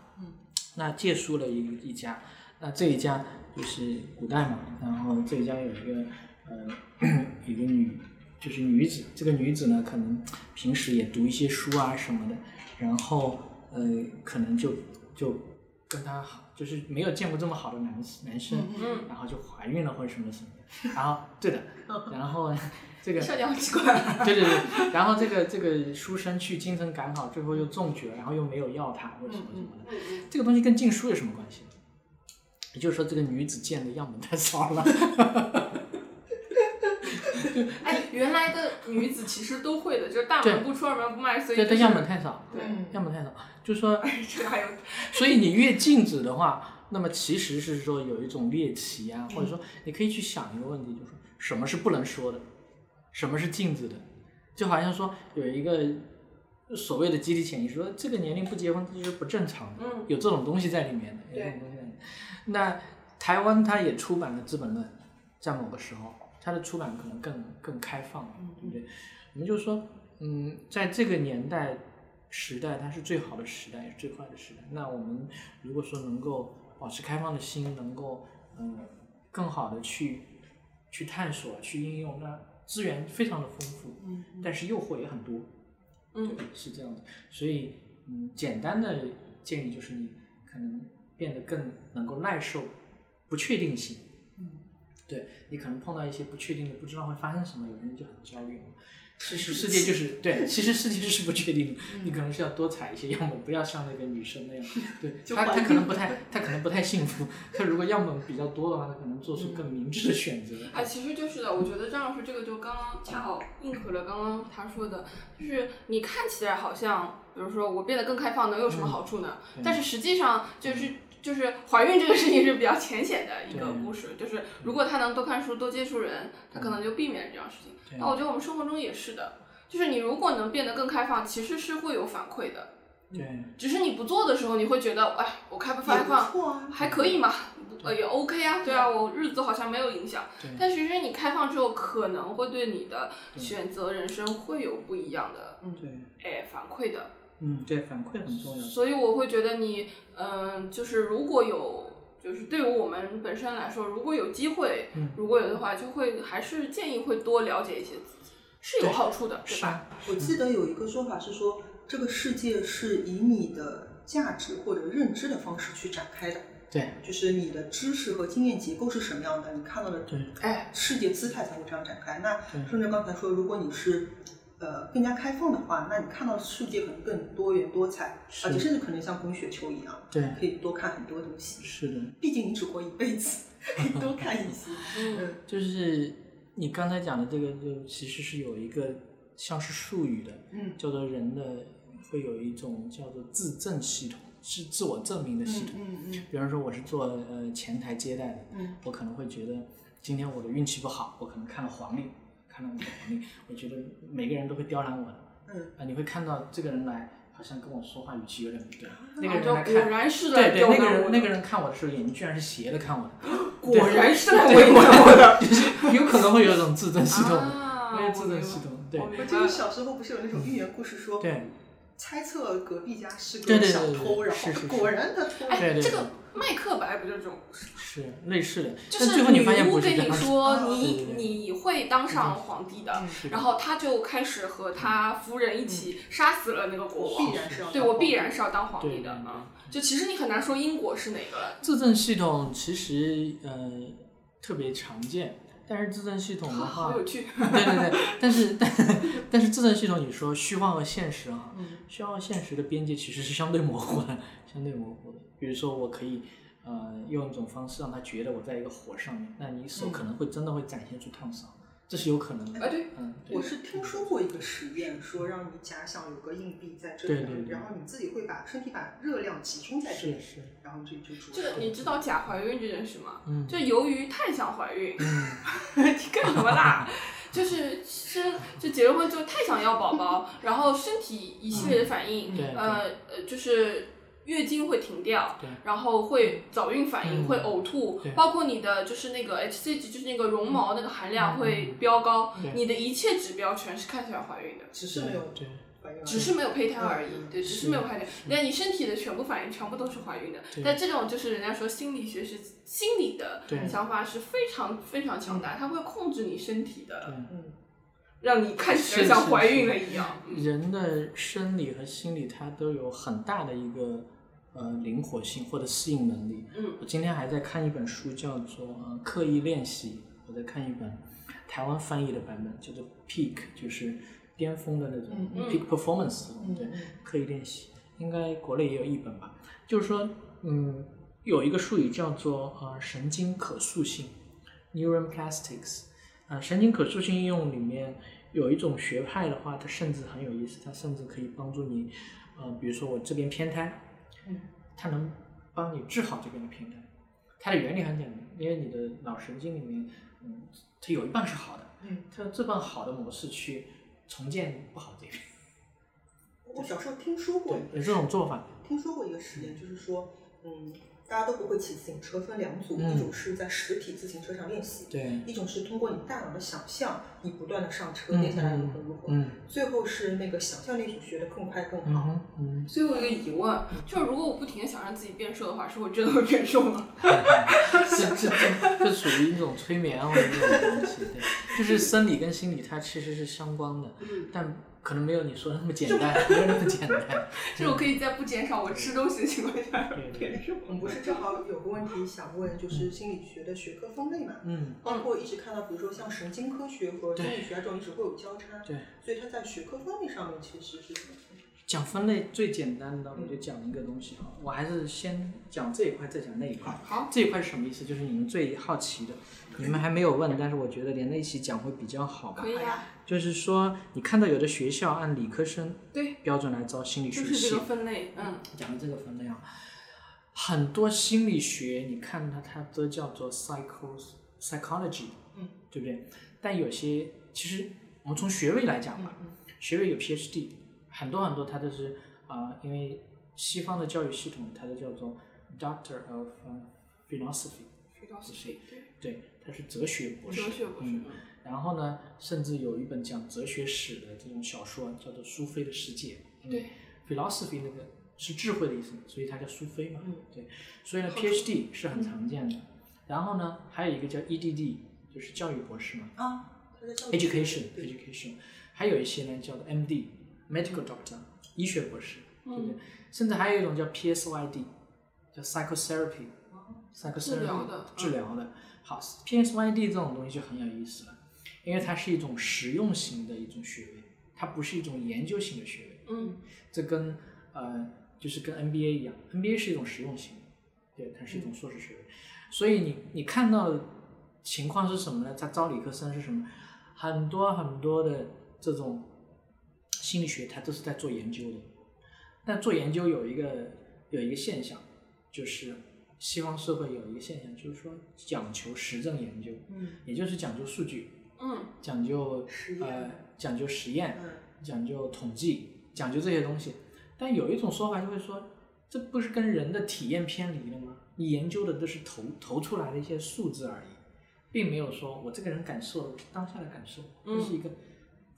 那借书了一一家，那这一家就是古代嘛，然后这一家有一个呃 一个女就是女子，这个女子呢可能平时也读一些书啊什么的，然后呃可能就就跟他好，就是没有见过这么好的男男生，嗯然后就怀孕了或者什么什么的，然后对的，然后 这个笑点好奇怪。对对对，然后这个这个书生去京城赶考，最后又中举了，然后又没有要他或者什么什么的，这个东西跟禁书有什么关系？也就是说，这个女子见的样本太少了。哎，原来的女子其实都会的，就是大门不出二门不迈，所以对，就是但样本太少，对，嗯样本太少，就是说，这个还有 所以你越禁止的话，那么其实是说有一种猎奇啊，或者说你可以去想一个问题，就是什么是不能说的，什么是禁止的，就好像说有一个所谓的集体潜意识，说这个年龄不结婚这就是不正常的，嗯。有这种东西在里面的，有这种东西在里面。那台湾它也出版了《资本论》，在某个时候，它的出版可能更更开放，对不对？我们就说，嗯，在这个年代时代，它是最好的时代，也是最坏的时代。那我们如果说能够保持开放的心，能够嗯、呃更好的去去探索、去应用，那资源非常的丰富，嗯但是诱惑也很多，嗯是这样的。所以，嗯，简单的建议就是你可能变得更能够耐受不确定性。嗯，对你可能碰到一些不确定的，不知道会发生什么，有人就很焦虑。其实世界就是对，其实世界就是不确定的，你可能是要多采一些样本，不要像那个女生那样，对，她她可能不太，她可能不太幸福。她如果样本比较多的话，她可能做出更明智的选择。哎，其实就是的，我觉得张老师这个就刚刚恰好应和了刚刚他说的，就是你看起来好像，比如说我变得更开放能有什么好处呢？嗯但是实际上就是。就是怀孕这个事情是比较浅显的一个故事，就是如果他能多看书、多接触人，他可能就避免了这样事情。那我觉得我们生活中也是的，就是你如果能变得更开放，其实是会有反馈的。对，只是你不做的时候，你会觉得，哎，我开不开放啊还可以嘛，呃，也 OK 啊，对啊，我日子好像没有影响。但其实你开放之后，可能会对你的选择人生会有不一样的对，哎反馈的。嗯，对，反馈很重要。所以我会觉得你，嗯、就是如果有，就是对于我们本身来说，如果有机会，嗯如果有的话，就会还是建议会多了解一些自己，是有好处的，对是吧？我记得有一个说法是说，这个世界是以你的价值或者认知的方式去展开的，对，就是你的知识和经验结构是什么样的，你看到的对，哎，世界姿态才会这样展开。那对顺着刚才说，如果你是呃更加开放的话，那你看到的世界可能更多元多彩，而且甚至可能像滚雪球一样，对，可以多看很多东西。是的，毕竟你只活一辈子，可以多看一些。嗯。就是你刚才讲的这个，就其实是有一个像是术语的，嗯。叫做人的会有一种叫做自证系统，是自我证明的系统。嗯嗯。比方说我是做呃前台接待的，嗯。我可能会觉得今天我的运气不好，我可能看了黄历，看到我的能力，我觉得每个人都会刁难我的。嗯。啊，你会看到这个人来，好像跟我说话语气有点不对，那个人来看，果然是对对，那个难我的。人那个人看我的时候，眼睛居然是斜的看我的，果然是来对为难我的。就是有可能会有一种自证系统的，啊会有自证系统，对。我记得小时候不是有那种寓言故事说，对。猜测隔壁家是个小偷，然后果然他偷了。对这个麦克白不就这种？是类似的，就是但最后你发现女巫跟你说啊你你会当上皇帝的，然后他就开始和他夫人一起杀死了那个国王必。然是要对我必然是要当皇帝的啊！就其实你很难说因果是哪个了。自证系统其实呃特别常见，但是自证系统的话，好有趣。对对对，但是但 但是自证系统，你说虚幻和现实啊，嗯虚幻和现实的边界其实是相对模糊的，相对模糊的。比如说，我可以呃用一种方式让他觉得我在一个火上面，那你手可能会真的会展现出烫伤，这是有可能的。啊，对，嗯，我是听说过一个实验，说让你假想有个硬币在这里，对对对然后你自己会把身体把热量集中在这里，是是，然后这里就出这个你知道假怀孕这件事吗？嗯就由于太想怀孕，嗯 你干什么啦？就是生就结了婚之后太想要宝宝，然后身体一系列的反应，嗯对呃呃，就是月经会停掉对，然后会早孕反应，嗯。会呕吐，包括你的就是那个 HCG，就是那个绒毛那个含量嗯会飙高对，你的一切指标全是看起来怀孕的。只是没有对。只是没有胚胎而已嗯，对，只是是没有胚胎，那你身体的全部反应全部都是怀孕的。但这种就是人家说心理学是心理的对。想法是非常非常强大，它会控制你身体的，对。嗯。让你看起来像怀孕了一样。人的生理和心理，它都有很大的一个呃灵活性或者适应能力。嗯我今天还在看一本书，叫做《呃刻意练习》，我在看一本台湾翻译的版本，叫做 Peak，就是巅峰的那种、Peak Performance，、嗯对，刻意练习，应该国内也有一本吧。就是说，嗯，有一个术语叫做呃神经可塑性 （neuron plastics），呃，神经可塑性应用里面有一种学派的话，它甚至很有意思，它甚至可以帮助你，呃，比如说我这边偏瘫，嗯，它能帮你治好这边的平衡。它的原理很简单，因为你的脑神经里面，嗯，它有一半是好的，嗯，它这半好的模式去重建不好这边。我小时候听说过对，有这种做法。听说过一个实验，就是说，嗯，大家都不会骑自行车，分两组，嗯。一种是在实体自行车上练习，对，一种是通过你大脑的想象，你不断的上车，嗯练下来如何如何，嗯最后是那个想象力组学的更快更好。嗯哼嗯，所以我有一个疑问，就是如果我不停的想让自己变瘦的话，是我真的会变瘦吗？这这这这属于一种催眠或者这种东西，对，就是生理跟心理它其实是相关的，嗯，但可能没有你说的那么简单，没有那么简单。就是我可以在不减少我吃东西的情况下。我们不是正好有个问题想问，就是心理学的学科分类嘛？嗯，包括一直看到，比如说像神经科学和心理学啊这种一直会有交叉，对，所以它在学科分类上面其实是怎么分？讲分类最简单的，我就讲一个东西啊，我还是先讲这一块，再讲那一块。好，这一块是什么意思？就是你们最好奇的，你们还没有问，但是我觉得连在一起讲会比较好吧可。以啊，就是说，你看到有的学校按理科生对，标准来招心理学系就是这个，分类，嗯，讲的这个分类啊，很多心理学你看它，它都叫做 psycho psychology，嗯，对不对？但有些其实我们从学位来讲吧，嗯学位有 PhD，很多很多它都是啊、因为西方的教育系统它都叫做 Doctor of、Philosophy，水到西水，对，对，它是哲学博士，哲学博士，嗯然后呢，甚至有一本讲哲学史的这种小说，叫做《苏菲的世界》。嗯对，philosophy 那个是智慧的意思，所以它叫苏菲嘛。嗯对，所以呢，PhD 是很常见的。然后呢，还有一个叫 EDD，就是教育博士嘛啊，它在教育 Education，education，。还有一些呢叫做 MD medical doctor，医学博士，对不对？甚至还有一种叫 PSYD，叫 psychotherapy。psychotherapy 治疗的治疗的。好，PSYD 这种东西就很有意思了，因为它是一种实用型的一种学位，它不是一种研究型的学位。嗯，这跟呃就是跟 N.B.A 一样，N.B.A 是一种实用型，对，它是一种硕士学位。所以你你看到的情况是什么呢？它招理科生是什么？很多很多的这种心理学，它都是在做研究的。但做研究有一个有一个现象，就是西方社会有一个现象，就是说讲求实证研究，嗯也就是讲究数据，嗯，讲究呃讲究实验，嗯讲究统计，讲究这些东西。但有一种说法就会说，这不是跟人的体验偏离了吗？你研究的都是投投出来的一些数字而已，并没有说我这个人感受当下的感受，嗯这是一个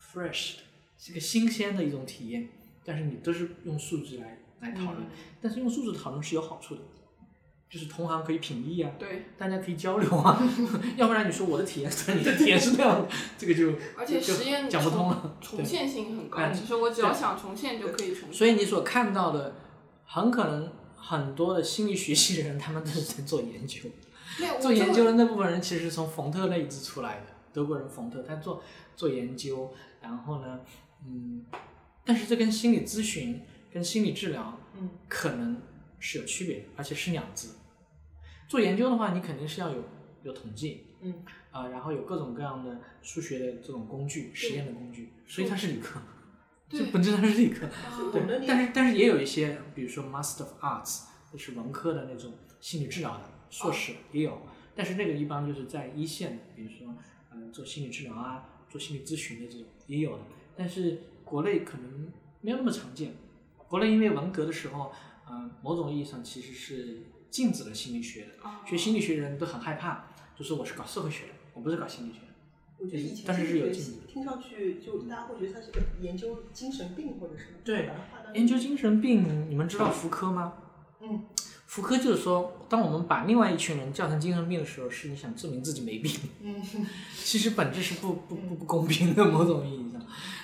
fresh 的，是个新鲜的一种体验。但是你都是用数字来来讨论，嗯但是用数字讨论是有好处的，就是同行可以品议啊，对，大家可以交流啊，要不然你说我的体验跟你的体验是那样的，这个就而且就实验讲不通重了。重现性很高，哎其实我只要想重现就可以重现。所以你所看到的，很可能很多的心理学系的人，他们都是在做研究。做研究的那部分人其实是从冯特那一支出来的，德国人冯特，他做做研究，然后呢，嗯，但是这跟心理咨询、跟心理治疗嗯可能是有区别的，而且是两支。做研究的话，你肯定是要有有统计，嗯啊、然后有各种各样的数学的这种工具、实验的工具，所以它是理科，对就本质上是理科。对但是但是也有一些，比如说 Master of Arts，就是文科的那种心理治疗的硕士也有，但是那个一般就是在一线的，比如说呃做心理治疗啊，做心理咨询的这种也有的，但是国内可能没有那么常见。国内因为文革的时候，呃，某种意义上其实是禁止了心理学的，哦学心理学的人都很害怕，就说我是搞社会学的，我不是搞心理学的。我觉得以前但是是有听上去就大家会觉得他是个研究精神病或者什么，对研究精神病，你们知道福柯吗？嗯福柯就是说，当我们把另外一群人叫成精神病的时候，是你想证明自己没病，嗯 其实本质是不不不不公平的某种意义上。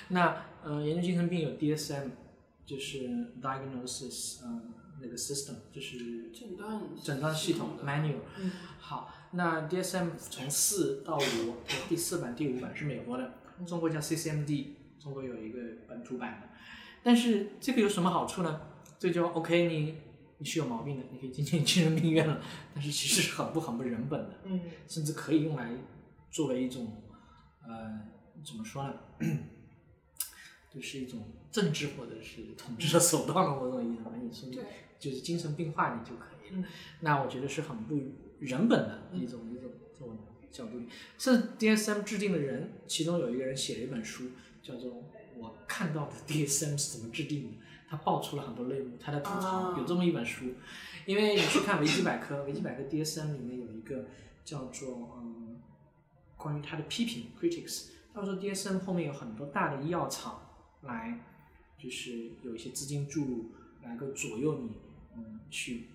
那呃，研究精神病有 DSM，就是 diagnosis 嗯那个 system，就是诊断诊断系统的 manual。嗯好，那 DSM 从四到五，第四版、第五版是美国的，中国叫 CCMD，中国有一个本土版的。但是这个有什么好处呢？这就 OK，你你是有毛病的，你可以进进精神病院了，但是其实是很不很不人本的，嗯甚至可以用来作为一种呃，怎么说呢？就是一种政治或者是统治的手段了，某种意义上把你说就是精神病化你就可以了。嗯那我觉得是很不人本的一种、一种这种角度。甚至 DSM 制定的人，其中有一个人写了一本书，叫做《我看到的 DSM 是怎么制定的》，他爆出了很多内幕，他在吐槽、啊有这么一本书。因为你去看维基百科，维基百科 DSM 里面有一个叫做嗯，关于他的批评 critics，他说 DSM 后面有很多大的医药厂来，就是有一些资金注入，来够左右你嗯去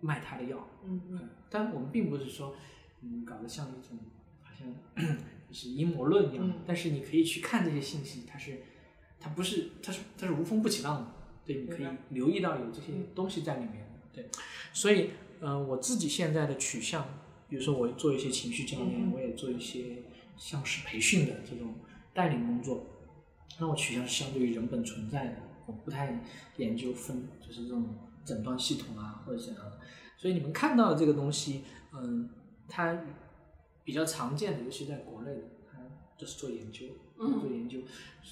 卖他的药。嗯嗯。嗯，但我们并不是说嗯搞得像一种好像 就是阴谋论一样，嗯。但是你可以去看这些信息，它是它不是它是它是无风不起浪的，对，你可以留意到有这些东西在里面，对，所以嗯、呃我自己现在的取向，比如说我做一些情绪教练，我也做一些像是培训的这种带领工作，那我取向是相对于人本存在的，我不太研究分就是这种诊断系统啊或者怎样的。所以你们看到的这个东西，嗯，它比较常见的，尤其在国内的，它就是做研究，嗯做研究，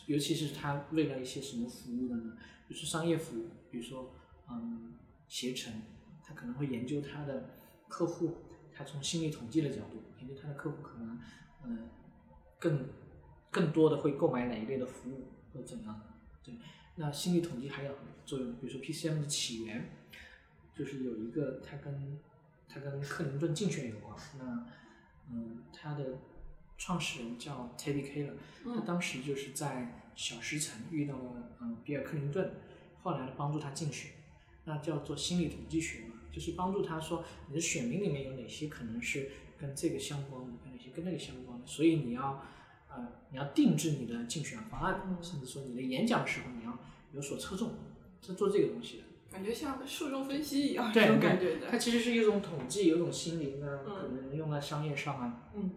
尤其是它为了一些什么服务的呢？比如说商业服务，比如说嗯携程，它可能会研究它的客户，它从心理统计的角度研究它的客户可能嗯更更多的会购买哪一类的服务或者怎样的，对，那心理统计还有作用，比如说 PCM 的起源。就是有一个它跟它跟克林顿竞选有关，那嗯，它的创始人叫 Teddy Keller，他嗯当时就是在小石城遇到了嗯比尔克林顿，后来帮助他竞选，那叫做心理统计学嘛，就是帮助他说你的选民里面有哪些可能是跟这个相关的，有哪些跟那个相关的，所以你要呃你要定制你的竞选方案，嗯甚至说你的演讲时候你要有所侧重，是做这个东西的。感觉像受众分析一样，对这种感觉的。它其实是一种统计，有一种心灵呢，嗯可能用在商业上啊，嗯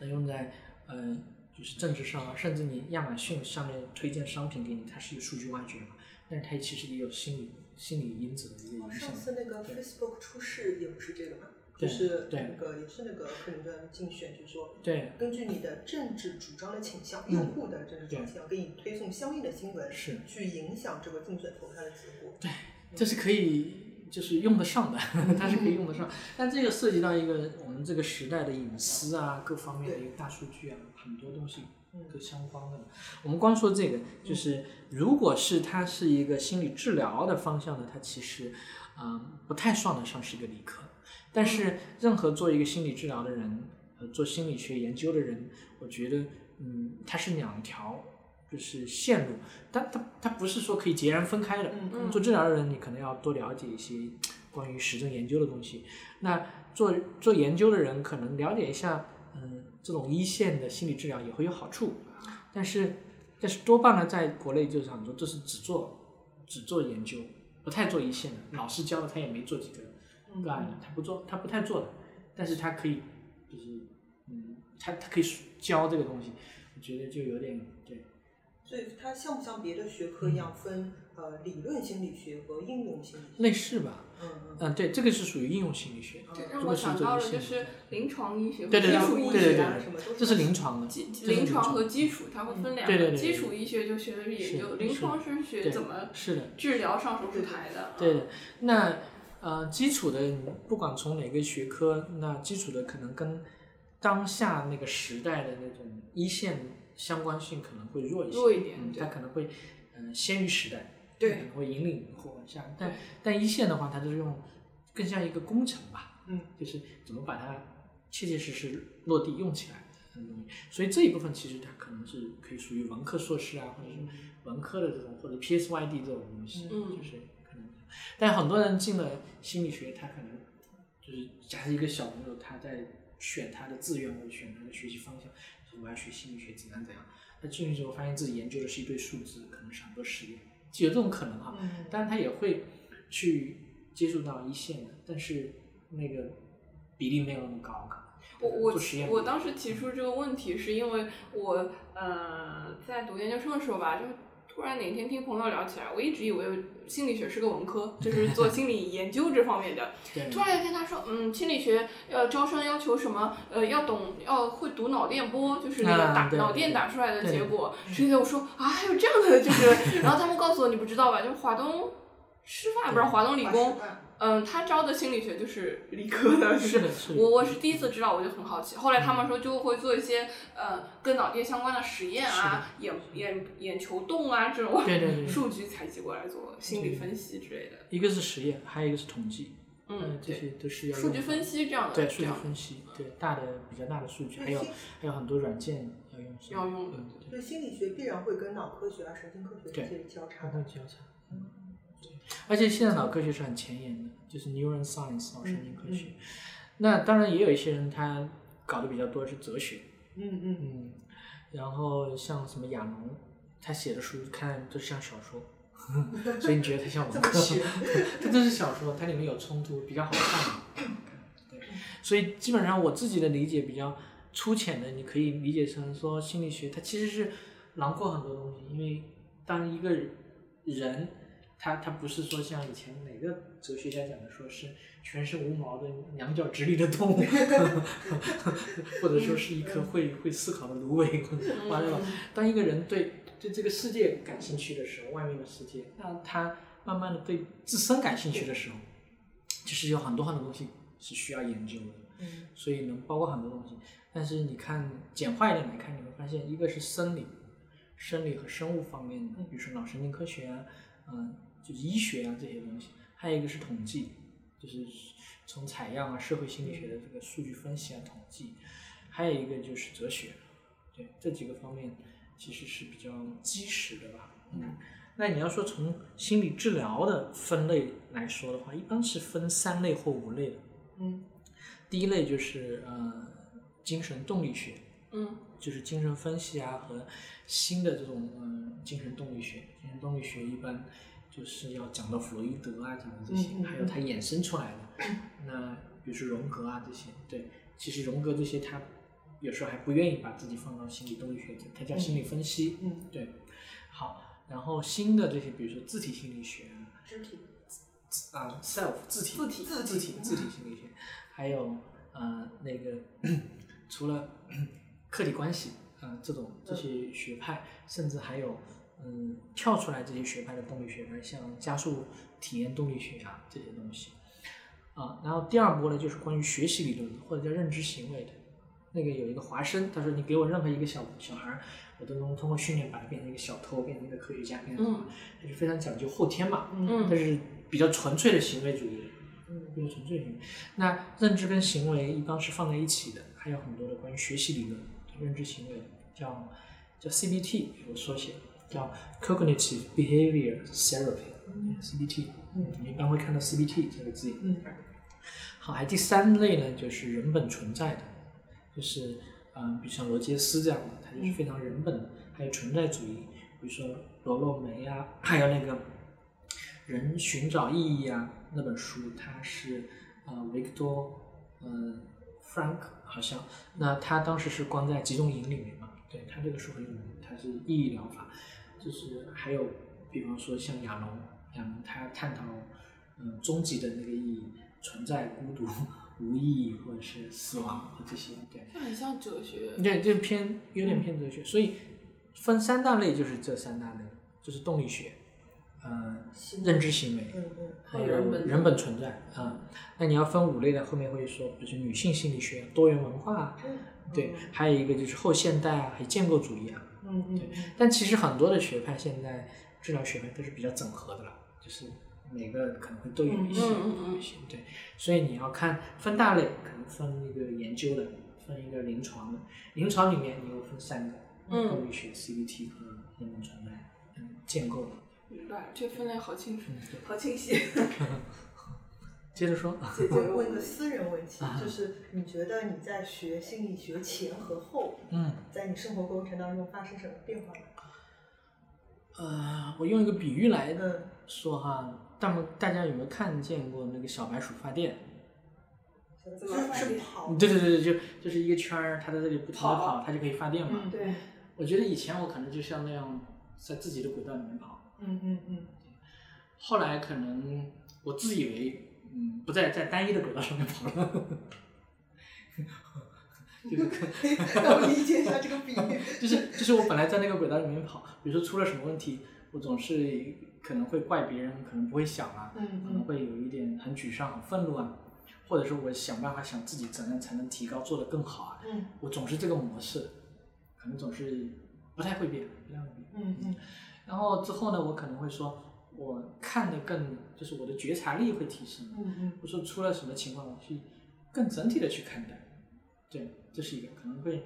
能用在呃就是政治上啊，甚至你亚马逊上面推荐商品给你，它是有数据挖掘嘛，但是它其实也有心理心理因子的一个影响上。次那个 Facebook 出事也不是这个嘛，就是对那个也是那个克林顿竞选，就是说对，根据你的政治主张的倾向，嗯用户的政治倾向，给你推送相应的新闻，是去影响这个竞选投票的结果。对，这是可以就是用得上的，它是可以用得上。但这个涉及到一个我们这个时代的隐私啊，各方面的一个大数据啊，很多东西都相关的。我们光说这个，就是如果是它是一个心理治疗的方向呢，它其实嗯不太算得上是一个理科。但是任何做一个心理治疗的人，呃，做心理学研究的人，我觉得嗯，它是两条。就是线路，但它它不是说可以截然分开的。嗯嗯做治疗的人，你可能要多了解一些关于实证研究的东西。那做做研究的人，可能了解一下，嗯，这种一线的心理治疗也会有好处。但是，但是多半呢，在国内就是很多这是只做只做研究，不太做一线的。老师教的他也没做几个个案的，他不做，他不太做的。但是他可以，就是嗯，他他可以教这个东西，我觉得就有点对。所以它像不像别的学科一样分、呃理论心理学和应用心理学？类似吧，嗯嗯嗯，对，这个是属于应用心理学，对，嗯让我想到了就是临床医学和对对对基础医对对学。啊什么都这是临床的，临床床和基础，它会分两个。对对对对基础医学就学的是研究，临床是学怎么是的，治疗上手术台的。对的。那呃，基础的不管从哪个学科，那基础的可能跟当下那个时代的那种一线相关性可能会弱一些，弱一点嗯，它可能会呃先于时代，对。可能会引领或往下，但但一线的话，它就是用更像一个工程吧，嗯，就是怎么把它切切实实落地用起来嗯。所以这一部分其实它可能是可以属于文科硕士啊，或者是文科的这种或者 PSYD 这种东西，嗯。就是。但很多人进了心理学，他可能就是假设一个小朋友他在选他的志愿或者选他的学习方向，就是我要学心理学怎样怎样。他进去之后发现自己研究的是一堆数字，可能是很多实验，有这种可能哈。嗯当然他也会去接触到一线的，但是那个比例没有那么高，可能。我我我当时提出这个问题，是因为我呃在读研究生的时候吧，就突然哪天听朋友聊起来，我一直以为心理学是个文科，就是做心理研究这方面的。突然有一天他说，嗯，心理学要招生要求什么？呃，要懂要会读脑电波，就是那个打、啊脑电打出来的结果。所以我说啊，还有这样的，就是，然后他们告诉我你不知道吧？就是华东师范不是华东理工，嗯，他招的心理学就是理科的，是的是的我我是第一次知道，我就很好奇。后来他们说就会做一些呃跟脑电相关的实验啊，眼眼眼球动啊这种对对对数据采集过来做心理分析之类的。一个是实验，还有一个是统计，嗯呃，这些都是要数据分析这样的，对数据分析，对大的比较大的数据，还有还有很多软件要用，要用的嗯对心理学必然会跟脑科学啊、神经科学这些交叉交叉。嗯，对，而且现在脑科学是很前沿的，就是 neuroscience 脑神经科学。那当然也有一些人他搞的比较多是哲学，嗯嗯，嗯，然后像什么亚龙，他写的书看都像小说，所以你觉得他像文科 这么学？它这是小说，它里面有冲突，比较好看。对，所以基本上我自己的理解比较粗浅的，你可以理解成说心理学它其实是囊括很多东西，因为当一个人。他他不是说像以前哪个哲学家讲的，说是全身无毛的两脚直立的动物，或者说是一颗会会思考的芦苇，完了。当一个人对对这个世界感兴趣的时候，外面的世界，那他慢慢的对自身感兴趣的时候，其实有很多很多东西是需要研究的，嗯所以能包括很多东西。但是你看简化一点来看，你会发现一个是生理、生理和生物方面的，比如说脑神经科学啊，嗯、就是医学啊这些东西，还有一个是统计，就是从采样啊、社会心理学的这个数据分析啊、统计，还有一个就是哲学，对这几个方面其实是比较基石的吧。嗯，那你要说从心理治疗的分类来说的话，一般是分三类或五类的。嗯第一类就是呃精神动力学，嗯就是精神分析啊和新的这种嗯、呃精神动力学。精神动力学一般就是要讲到弗洛伊德啊讲的这些，还有它衍生出来的。那比如说荣格啊这些，对，其实荣格这些他有时候还不愿意把自己放到心理动力学，他叫心理分析。嗯，对，好，然后新的这些，比如说自体心理学啊，肢体啊，self 自体自体自自体自体心理学，还有呃那个 除了 客体关系啊、呃这种这些学派，甚至还有嗯跳出来这些学派的动力学派，像加速体验动力学啊这些东西啊。然后第二波呢，就是关于学习理论的，或者叫认知行为的。那个有一个华生，他说你给我任何一个小小孩儿，我都能通过训练把他变成一个小偷，变成一个科学家，变成什么？他就非常讲究后天嘛，嗯但是比较纯粹的行为主义，嗯比较纯粹的行为。那认知跟行为一般是放在一起的，还有很多的关于学习理论，认知行为叫叫 CBT 有个缩写，叫 Cognitive Behavior Therapy，CBT，嗯。你一般会看到 CBT 这个字。眼。嗯。好，还第三类呢，就是人本存在的，就是嗯，比如像罗杰斯这样的，他就是非常人本的，还有存在主义，比如说罗洛梅啊，还有那个人寻找意义啊那本书，它是呃维克多嗯 Frank 好像，那他当时是关在集中营里面嘛，对他这个书很有名，它是意义疗法，就是还有比方说像亚龙，亚龙他探讨嗯终极的那个意义。存在、孤独、无意义，或者是死亡这些，对，就很像哲学。对，就偏有点偏哲学，所以分三大类就是这三大类，就是动力学，呃，认知行为，嗯嗯还有人本人本存在啊、那你要分五类的，后面会说，比如说女性心理学、多元文化，嗯，对，还有一个就是后现代啊，还有建构主义啊。嗯嗯对但其实很多的学派现在治疗学派都是比较整合的了，就是每个可能会都有一些，一些对，所以你要看分大类，可能分一个研究的，分一个临床的，临床里面你又分三个，嗯动力学、CBT 和人本存在，嗯，建构的，明白，这分类好清楚。好清晰。接着说，姐姐问个私人问题啊，就是你觉得你在学心理学前和后，嗯，在你生活过程当中发生什么变化吗？呃，我用一个比喻来的说哈，大们大家有没有看见过那个小白鼠发电？怎么是跑？对对对对，就就是一个圈儿，它在这里不停的跑它就可以发电嘛。嗯对，我觉得以前我可能就像那样在自己的轨道里面跑。嗯嗯嗯，后来可能我自以为，嗯，不再在单一的轨道上面跑了，就是可 让我理解一下这个比喻。就是就是我本来在那个轨道里面跑，比如说出了什么问题，我总是可能会怪别人，可能不会想啊，嗯可能会有一点很沮丧、很愤怒啊，或者说我想办法想自己怎样才能提高，做得更好啊，嗯。我总是这个模式，可能总是不太会变，不太会变。嗯嗯。然后之后呢，我可能会说，我看得更，就是我的觉察力会提升。嗯嗯我说出了什么情况，我去更整体的去看待。对，这是一个可能会，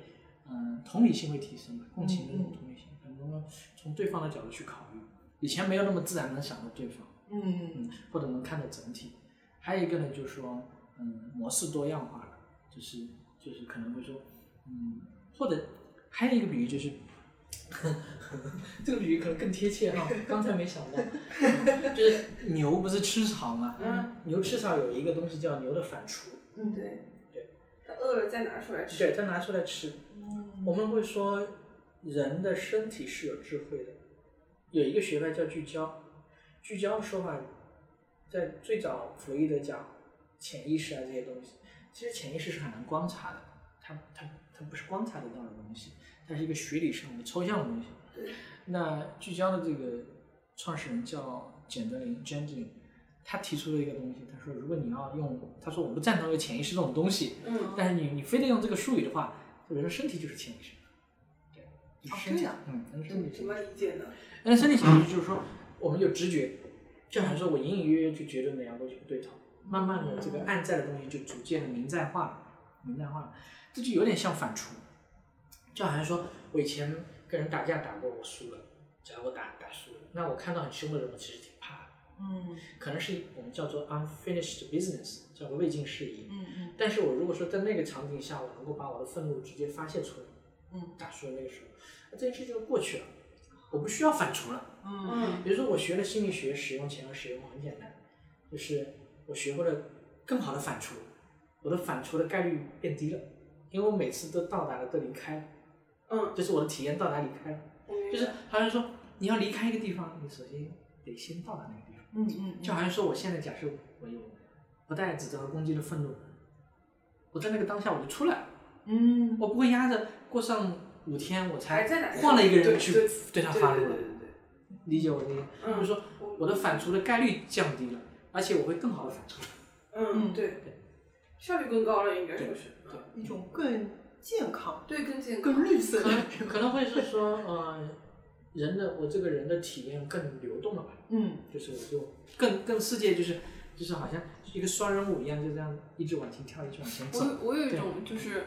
嗯、同理心会提升吧，共情的那种同理心，很多从对方的角度去考虑。以前没有那么自然能想到对方，嗯嗯，或者能看到整体。还有一个呢，就是说，嗯，模式多样化了，就是就是可能会说，嗯，或者还有一个比喻就是，这个比喻可能更贴切哈，刚才没想到，就是牛不是吃草吗？嗯，牛吃草有一个东西叫牛的反刍，嗯对对，它饿了再拿出来吃。对，再拿出来吃。嗯我们会说，人的身体是有智慧的，有一个学派叫聚焦。聚焦的说法，在最早弗洛伊德讲潜意识啊这些东西，其实潜意识是很难观察的，它它它不是观察得到的东西，它是一个学理上的抽象的东西。对，那聚焦的这个创始人叫简德林 g e n l i n 他提出了一个东西，他说如果你要用，他说我不赞同有潜意识这种东西，嗯，但是你你非得用这个术语的话，人的身体就是潜意识，对，就是身体哦这样嗯，人的身体怎么理解呢？人的身体潜意识就是说，我们有直觉，就好像说我隐隐约约就觉得哪样东西不对头，慢慢的这个暗在的东西就逐渐的明在化了，明在化了，这就有点像反刍，就好像说我以前跟人打架打过，我输了，假如我打打输了，那我看到很凶的人，我其实挺怕的，嗯可能是我们叫做 unfinished business，叫做未尽事宜。嗯嗯但是我如果说在那个场景下，我能够把我的愤怒直接发泄出来，嗯打输了那个时候，那这件事就过去了，我不需要反刍了。嗯嗯比如说我学了心理学，使用前和使用后很简单，就是我学会了更好的反刍，我的反刍的概率变低了，因为我每次都到达了，都离开了，嗯，就是我的体验到达离开了，就是好像说你要离开一个地方，你首先得先到达那个地方。嗯嗯，就好像说，我现在假设我有不带指责和攻击的愤怒，我在那个当下我就出来了，嗯。我不会压着过上五天我才？换了一个人去对他发怒理解我的意思？嗯。就是说我的反刍的概率降低了，而且我会更好的反刍。嗯，对，效率更高了，应该说是。对一种更健康、对，更健康。更绿色可的，能可能会是说，呃，人的我这个人的体验更流动了吧？嗯就是我就更更世界就是就是好像一个双人舞一样，就这样一直往前跳，一直往前走。我有我有一种就是，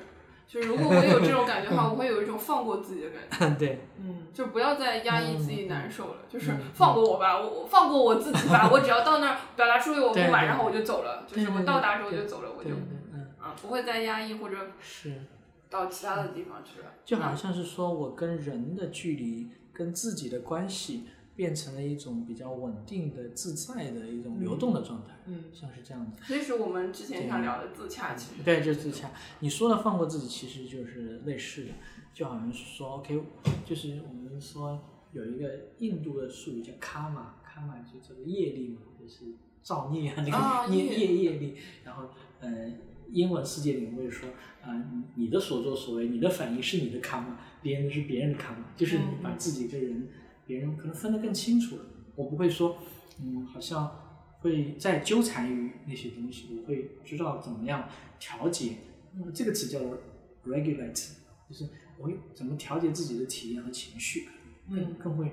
就是如果我有这种感觉的话，我会有一种放过自己的感觉，对，嗯就不要再压抑自己难受了，就是嗯放过我吧，我我放过我自己吧，我只要到那儿表达出我不满，然后我就走了，就是我到达之后我就走了，我就嗯，啊不会再压抑或者是。到其他的地方去了。就好像是说我跟人的距离，跟自己的关系变成了一种比较稳定的、自在的一种流动的状态，嗯像是这样子。所以是我们之前想聊的自洽，其实对，就是自洽。你说的放过自己，其实就是类似的，就好像是说，OK，就是我们说有一个印度的术语叫卡玛，卡玛就叫做业力嘛，就是造孽啊，那啊个业业业业力。然后，呃，英文世界里面会说，啊、你你的所作所为，你的反应是你的卡玛，别人的是别人的卡玛，就是你把自己跟人、别人可能分得更清楚了。我不会说，嗯，好像会再纠缠于那些东西，我会知道怎么样调节。那么这个词叫做 regulate，就是我会怎么调节自己的体验和情绪，更嗯更会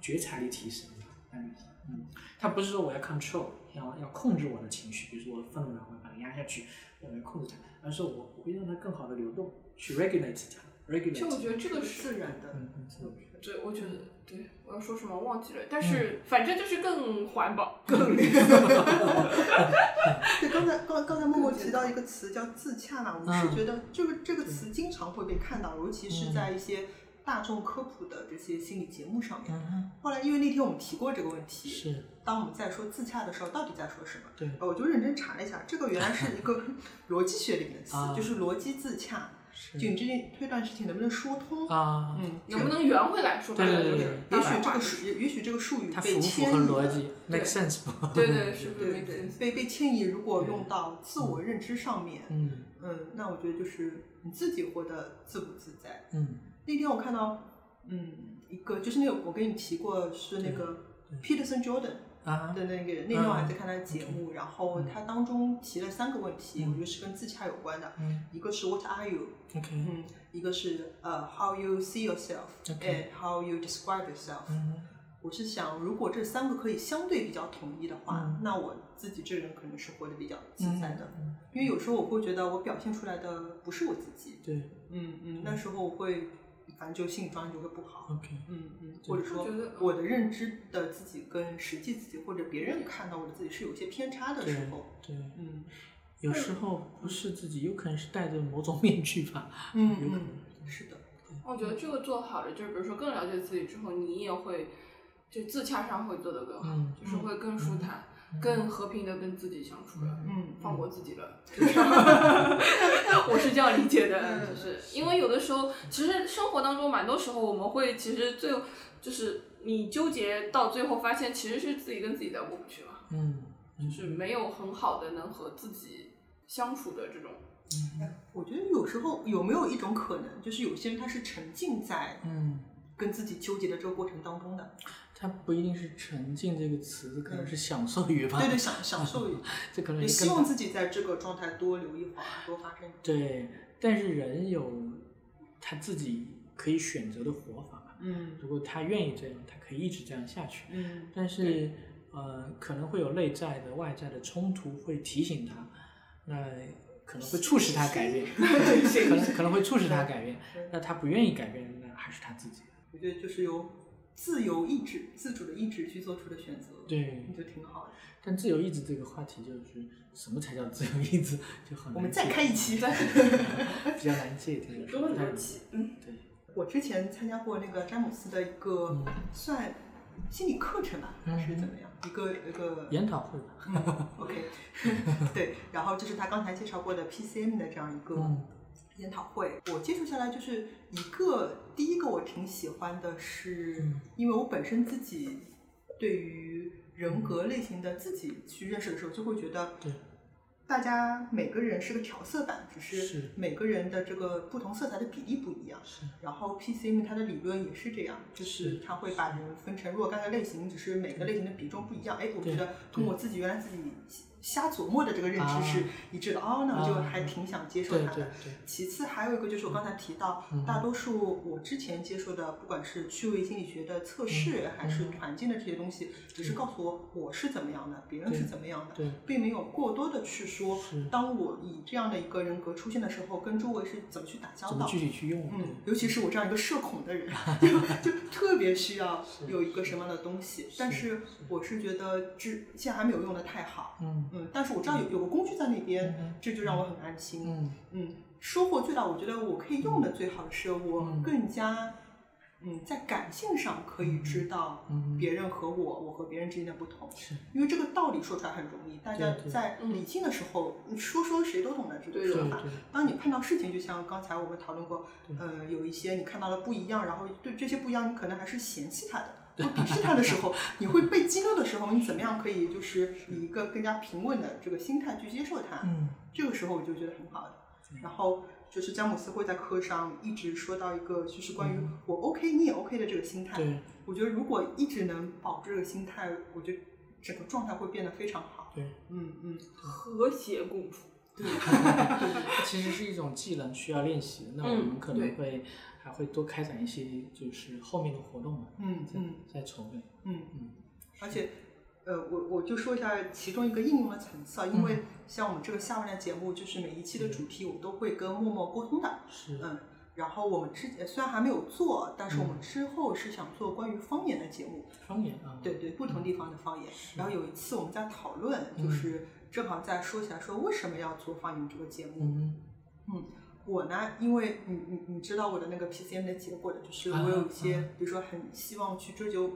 觉察力提升。嗯，它不是说我要 control，要要控制我的情绪，比如说我的愤怒，然后把它压下去，我要控制它，而是我我会让它更好的流动，去 regulate 它，regulate 其实我觉得这个是自是然的，嗯嗯嗯对，我觉得对，我要说什么忘记了，但是反正就是更环保。更绿。对，刚才刚刚才默默提到一个词叫自洽嘛，我们是嗯觉得这个这个词经常会被看到，尤其是在一些大众科普的这些心理节目上面。嗯后来因为那天我们提过这个问嗯，题，是当我们在说自洽的时候，到底在说什么？对呃我就认真查了一下，这个原来是一个 逻辑学里面的词，啊就是逻辑自洽。是就你这件推断事情能不能说通？啊，嗯，能不能圆回来？说白了就是对对对也许这个术，也也许这个术语它被迁移逻辑？make sense 不？对对是不是对对，被被迁移，如果用到自我认知上面，嗯嗯，那我觉得就是你自己活得自不自在。嗯那天我看到，嗯，一个就是那个我跟你提过是那个 Peterson Jordan 啊的那个，那天我还在看他的节目，然后他当中提了三个问题，嗯我觉得是跟自洽有关的，嗯一个是 What are you，，OK，嗯，一个是呃 How you see yourself，and how you describe yourself。嗯我是想，如果这三个可以相对比较统一的话，嗯那我自己这个人可能是活得比较自在的。嗯因为有时候我会觉得我表现出来的不是我自己，对嗯嗯，那时候我会，反正就性状态就会不好，，OK，嗯嗯，或者说我觉得我的认知的自己跟实际自己或者别人看到我的自己是有些偏差的时候，对，嗯。有时候不是自己，有可能是戴着某种 面具吧，嗯有可能嗯，是的，我觉得这个做好了，就是比如说更了解自己之后，你也会就自洽上会做得更好，嗯就是会更舒坦、更和平的跟自己相处了。嗯，放过自己了，就是我是这样理解的，就是因为有的时候，其实生活当中蛮多时候我们会，其实最就是你纠结到最后，发现其实是自己跟自己在过不去嘛，嗯就是没有很好的能和自己相处的这种，我觉得有时候有没有一种可能，就是有些人他是沉浸在嗯，跟自己纠结的这个过程当中的，它不一定是沉浸这个词，可能是享受于吧，对对，享享受，这可能也希望自己在这个状态多留一会儿，多发生。对，但是人有他自己可以选择的活法嘛。嗯如果他愿意这样，他可以一直这样下去。嗯但是呃，可能会有内在的、外在的冲突，会提醒他，那可能会促使他改变 可能可能会促使他改变。那他不愿意改变，那还是他自己。我觉得就是由自由意志、自主的意志去做出的选择，对就挺好的。但自由意志这个话题，就是什么才叫自由意志，就很难我们再开一期。比较难界定。多期，嗯，对，我之前参加过那个詹姆斯的一个嗯算心理课程吧，还是怎么样？一个一个研讨会吧。嗯，OK，对，然后就是他刚才介绍过的 PCM 的这样一个嗯研讨会，我接触下来就是一个第一个我挺喜欢的是，嗯因为我本身自己对于人格类型的自己去认识的时候，就会觉得对。大家每个人是个调色板，只是是每个人的这个不同色彩的比例不一样。是然后 PCM 它的理论也是这样，就是它会把人分成若干个类型，只是每个类型的比重不一样。哎，我觉得跟我自己原来自己瞎琢磨的这个认知是一致的。哦，那我就还挺想接受它的。对对对，其次还有一个就是我刚才提到，嗯大多数我之前接受的，不管是趣味心理学的测试，还是团建的这些东西，只是告诉我我是怎么样的，别人是怎么样的，对并没有过多的去说，当我以这样的一个人格出现的时候，跟周围是怎么去打交道。具体去用？嗯，尤其是我这样一个社恐的人，就就特别需要有一个什么样的东西。但是我是觉得这现在还没有用的太好，嗯嗯，但是我知道有有个工具在那嗯边，这就让我很安心。嗯嗯，收获最大，我觉得我可以用的最好的是我嗯更加，嗯，在感性上可以知道嗯别人和我，我和别人之间的不同。是因为这个道理说出来很容易，大家在理性的时候，你说说谁都懂的这个对说法对。当你碰到事情，就像刚才我们讨论过对，呃，有一些你看到了不一样，然后对这些不一样，你可能还是嫌弃他的。或鄙视他的时候，你会被激怒的时候，你怎么样可以就是以一个更加平稳的这个心态去接受他？嗯这个时候我就觉得很好的。然后就是詹姆斯会在课上一直说到一个，就是关于我 OK 你也 OK 的这个心态。对我觉得如果一直能保持这个心态，我觉得整个状态会变得非常好。对，嗯嗯，和谐共处。对，它其实是一种技能，需要练习的。那我们嗯可能会还会多开展一些，就是后面的活动嘛，嗯嗯在筹备。嗯嗯，而且。呃，我我就说一下其中一个应用的层次啊，因为像我们这个下半的节目，就是每一期的主题我都会跟默默沟通的，是，嗯，然后我们之呃虽然还没有做，但是我们之后是想做关于方言的节目，方言啊，对对，不同地方的方言。然后有一次我们在讨论，就是正好在说起来说为什么要做方言这个节目。嗯嗯我呢，因为你你你知道我的那个 PCM 的结果的，就是我有一些，比如说很希望去追求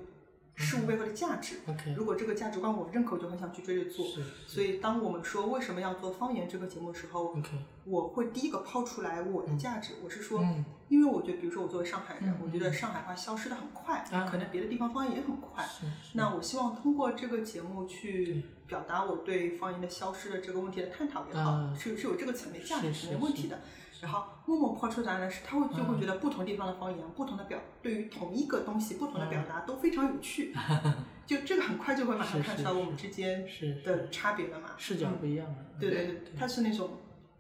事物背后的价值。OK 如果这个价值观我认可，我就很想去追着做。是所以，当我们说为什么要做方言这个节目的时候我会第一个抛出来我的价值。我是说，嗯因为我觉得，比如说我作为上海人，嗯我觉得上海话消失的很快，啊可能别的地方方言也很快。是是那我希望通过这个节目去表达我对方言的消失的这个问题的探讨也好，啊是是有这个层面价值是层面问题的。然后默默抛出答案的是，他会就会嗯觉得不同地方的方言、不同的表对于同一个东西不同的嗯表达都非常有趣，就这个很快就会马上看出来我们之间的差别了嘛。视角嗯不一样了。对对对，他是那种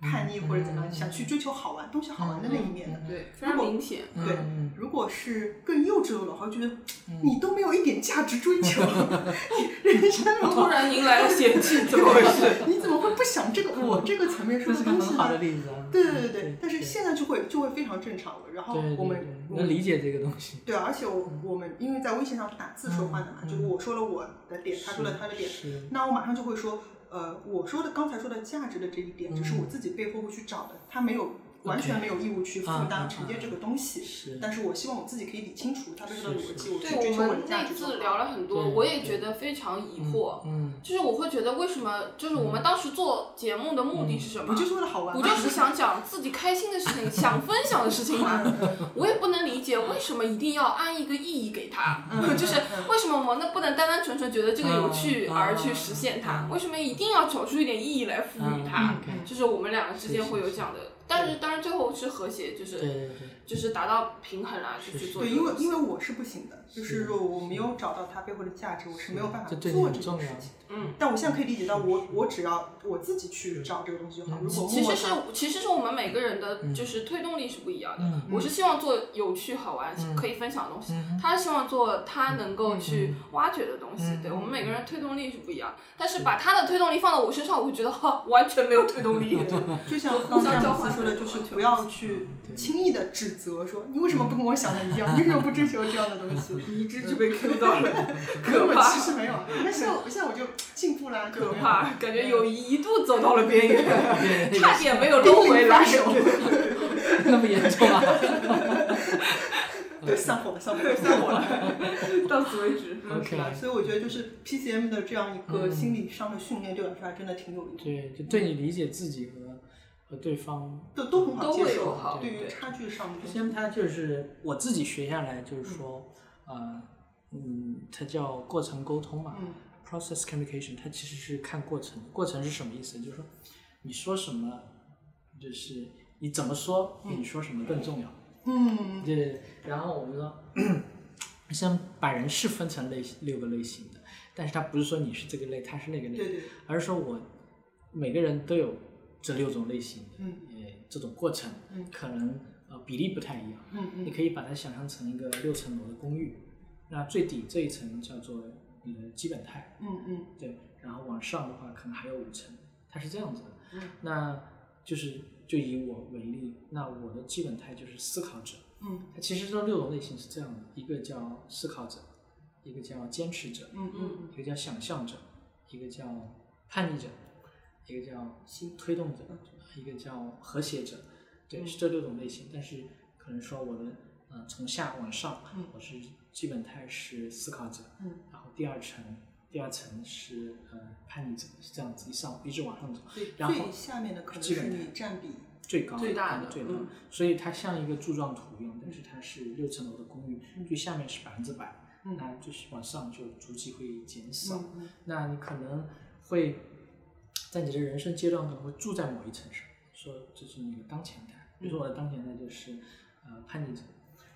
叛逆或者怎么样，嗯想去追求好玩东西好玩的那一面的。对，非常明显。对嗯，如果是更幼稚的老话，觉得嗯你都没有一点价值追求，你人生突然迎来了嫌弃，怎么回事？你怎么会不想这个我这个层面说的东西 很好的呢？例子啊。对对对对，但是现在就会就会非常正常了。然后我们能理解这个东西。对啊，而且我我们因为在微信上是打字说话的嘛，嗯就是我说了我的点，他说了他的点，那我马上就会说，呃，我说的刚才说的价值的这一点，只是我自己背后会去找的，他没有完全没有义务去负担承接这个东西。是但是我希望我自己可以理清楚它背后的逻辑，我去对追求我的我们那价值就好。次聊了很多，我也觉得非常疑惑。嗯，就是我会觉得为什么，就是我们当时做节目的目的是什么？不就是为了好玩吗？不就是想讲自己开心的事情，想分享的事情吗？我也不能理解为什么一定要安一个意义给他，就是为什么我们那不能单单纯纯觉得这个有趣嗯而去实现它？为什么一定要找出一点意义来赋予它就是我们两个之间会有这样的，但是当然最后是和谐，就是对对对。就是达到平衡啊，就去做对。因为因为我是不行的，就是如果我没有找到它背后的价值，我是没有办法做这件事情。嗯，但我现在可以理解到我，我只要我自己去找这个东西就好。如果其实是其实是我们每个人的就是推动力是不一样的。嗯我是希望做有趣好玩、嗯可以分享的东西，嗯他是希望做他能够去挖掘的东西。嗯对我们每个人推动力是不一样，但是把他的推动力放到我身上，我会觉得哈完全没有推动力。就像就刚才互相交换说的，就是不要去轻易的指责说你为什么不跟我想的一样，你为什么不追求这样的东西？你一直就被 Q 到了，可怕其实没有，那现在我现在我就进步啦，就没有可怕，感觉友谊一度走到了边缘，差点没有搂回来。那么严重啊？对散伙了，散伙了，散伙了。到此为止。嗯是吧？所以我觉得就是 PCM 的这样一个心理上的训练，对我来说还真的挺有用的，对，就对你理解自己和和对方都都很好都接受。会有好对于差距上的东西，PCM 它就是我自己学下来，就是说，呃，嗯，它叫过程沟通嘛、嗯 p r o c e s s communication，它其实是看过程。过程是什么意思？就是说，你说什么，就是你怎么说，比你说什么更重要。嗯对对对。然后我们说，先把人是分成类六个类型的，但是它不是说你是这个类，他是那个类，对对，而是说我每个人都有这六种类型的，嗯。呃，这种过程，嗯。可能呃比例不太一样。嗯嗯。你可以把它想象成一个六层楼的公寓，那最底这一层叫做你的基本态，嗯嗯。对，然后往上的话可能还有五层，它是这样子的。嗯。那就是就以我为例，那我的基本态就是思考者。嗯。它其实这六种类型是这样的，一个叫思考者，一个叫坚持者，嗯嗯一个叫想象者，一个叫叛逆者，一个叫新推动者，一个叫和谐者。对，嗯是这六种类型。但是可能说我的呃从下往上，嗯我是基本态是思考者，嗯然后第二层第二层是呃叛逆者，是这样子一上一直往上走，对，然后最下面的可能是你占比，最高最大的最高嗯，所以它像一个柱状图一样，但是它是六层楼的公寓，最下面是百分之百，嗯那就是往上就逐级会减少。那你可能会在你的人生阶段可能会住在某一层上，说这是你的当前态。比如说我的当前态就是呃叛逆者。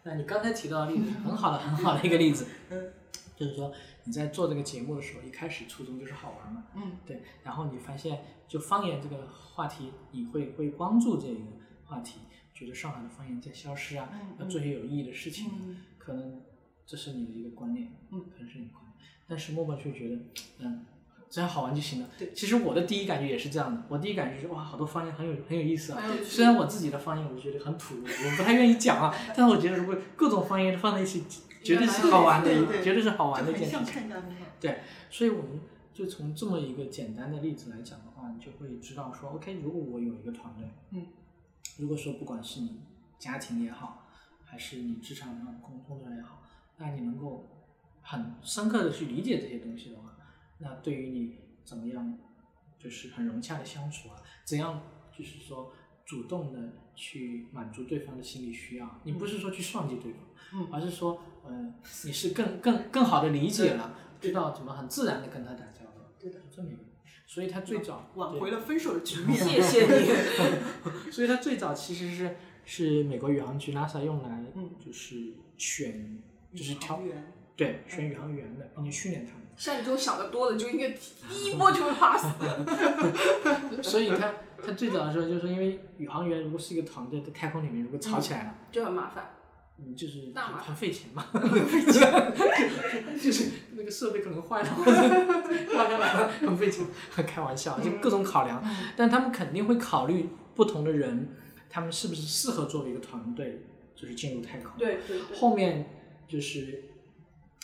那你刚才提到的例子很好的很好的一个例子，嗯就是说你在做这个节目的时候，一开始初衷就是好玩嘛，嗯对，然后你发现就方言这个话题，你会会关注这个话题，觉得上海的方言在消失啊，嗯要做些有意义的事情啊，嗯可能这是你的一个观念，嗯可能是你的观念，但是默默却觉得，嗯，只要好玩就行了。对其实我的第一感觉也是这样的，我第一感觉就是哇，好多方言很有很有意思啊虽然我自己的方言我觉得很土，我不太愿意讲啊，但是我觉得如果各种方言放在一起，绝对是好玩的绝对是好玩的很像一件事情。看。对，所以我们就从这么一个简单的例子来讲的话，你就会知道说，OK，如果我有一个团队，嗯，如果说不管是你家庭也好，还是你职场上工工作也好，那你能够很深刻的去理解这些东西的话，那对于你怎么样就是很融洽的相处啊，怎样就是说主动的去满足对方的心理需要，你不是说去算计对方，嗯而是说，呃，你是更更更好的理解了，知道怎么很自然的跟他打交道，对的，这么一个，所以他最早挽回了分手的局面。谢谢你。所以他最早其实是是美国宇航局 NASA 用来嗯就是选就是挑对选宇航员的，并且训练他们。像你这种想的多的，就应该第一波就会 pass。所以他他最早的时候就是因为宇航员如果是一个团队在太空里面如果吵起来了，就很麻烦。嗯，就是很很费钱嘛，就是那个设备可能坏了，很费钱。开玩笑，就各种考量，但他们肯定会考虑不同的人，他们是不是适合作为一个团队，就是进入太空。对对对。后面就是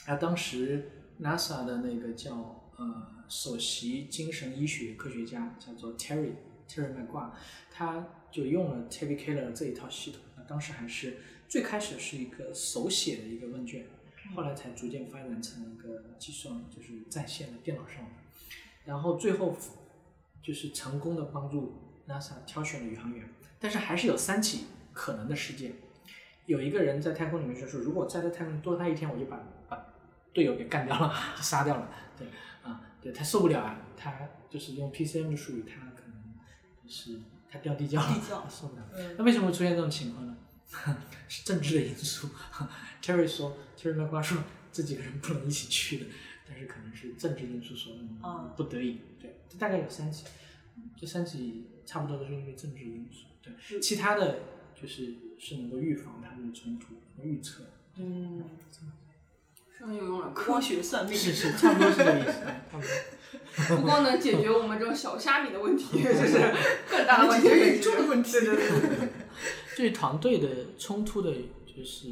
啊，当时 NASA 的那个叫呃首席精神医学科学家叫做 Terry Terry McGrath，他就用了 Terry Keller 这一套系统。那当时还是最开始是一个手写的一个问卷，后来才逐渐发展成一个计算，就是在线的电脑上的。然后最后就是成功的帮助 NASA 挑选了宇航员，但是还是有三起可能的事件。有一个人在太空里面就说，如果再在太空多待一天，我就把把队友给干掉了，就杀掉了。对，啊，对他受不了啊，他就是用 PCM 的术语，他可能就是他掉地窖了，地窖他受不了。嗯那为什么会出现这种情况呢？是政治的因素。Terry 说，Terry r a 说这几个人不能一起去的，但是可能是政治因素所，嗯啊，不得已。对，这大概有三起，嗯这三起差不多都是因为政治因素。对，其他的就是是能够预防他们的冲突，和预测。嗯，非常有用了，科学算命是是，差不多是这个意思。差不多。不光能解决我们这种小虾米的问题，就是 更大的问题，解决宇宙的问题对对对对对。对团队的冲突的，就是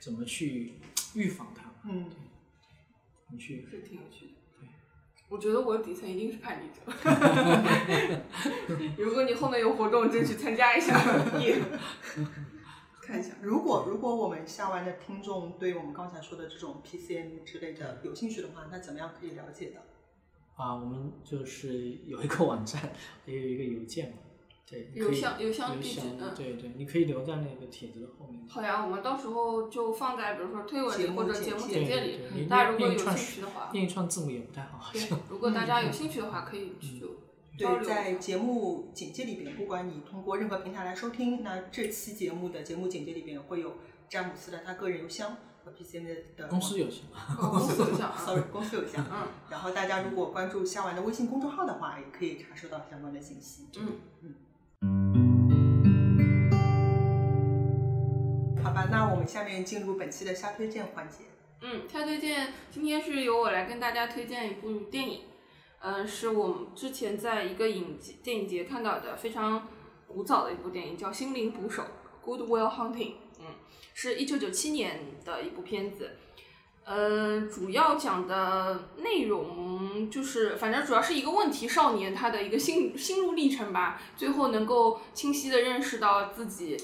怎么去预防它，嗯，怎么去是挺有趣的。对，我觉得我底层一定是叛逆者。如果你后面有活动，争取参加一下。耶看一下，如果如果我们下完的听众对我们刚才说的这种 PCM 之类的有兴趣的话，那怎么样可以了解的？啊，我们就是有一个网站，也有一个邮件嘛，对，邮箱邮箱邮地址箱嗯对对，你可以留在那个帖子的后面。好呀，我们到时候就放在比如说推文里或者节目简介里大家如果有兴趣的话，念一串字母也不太好，好对像。，如果大家有兴趣的话，可以去对。在节目简介里边，不管你通过任何平台来收听，那这期节目的节目简介里边会有詹姆斯的他个人邮箱和 PCM 的的公司邮箱。哦公司邮箱啊，，sorry，公司邮箱。嗯然后大家如果关注虾丸的微信公众号的话，也可以查收到相关的信息。嗯嗯。好吧，那我们下面进入本期的虾推荐环节。嗯，瞎推荐今天是由我来跟大家推荐一部电影，嗯、是我们之前在一个影节电影节看到的非常古早的一部电影，叫《心灵捕手》（Good Will Hunting）。嗯，是一九九七年的一部片子。呃，主要讲的内容就是，反正主要是一个问题少年他的一个心心路历程吧，最后能够清晰的认识到自己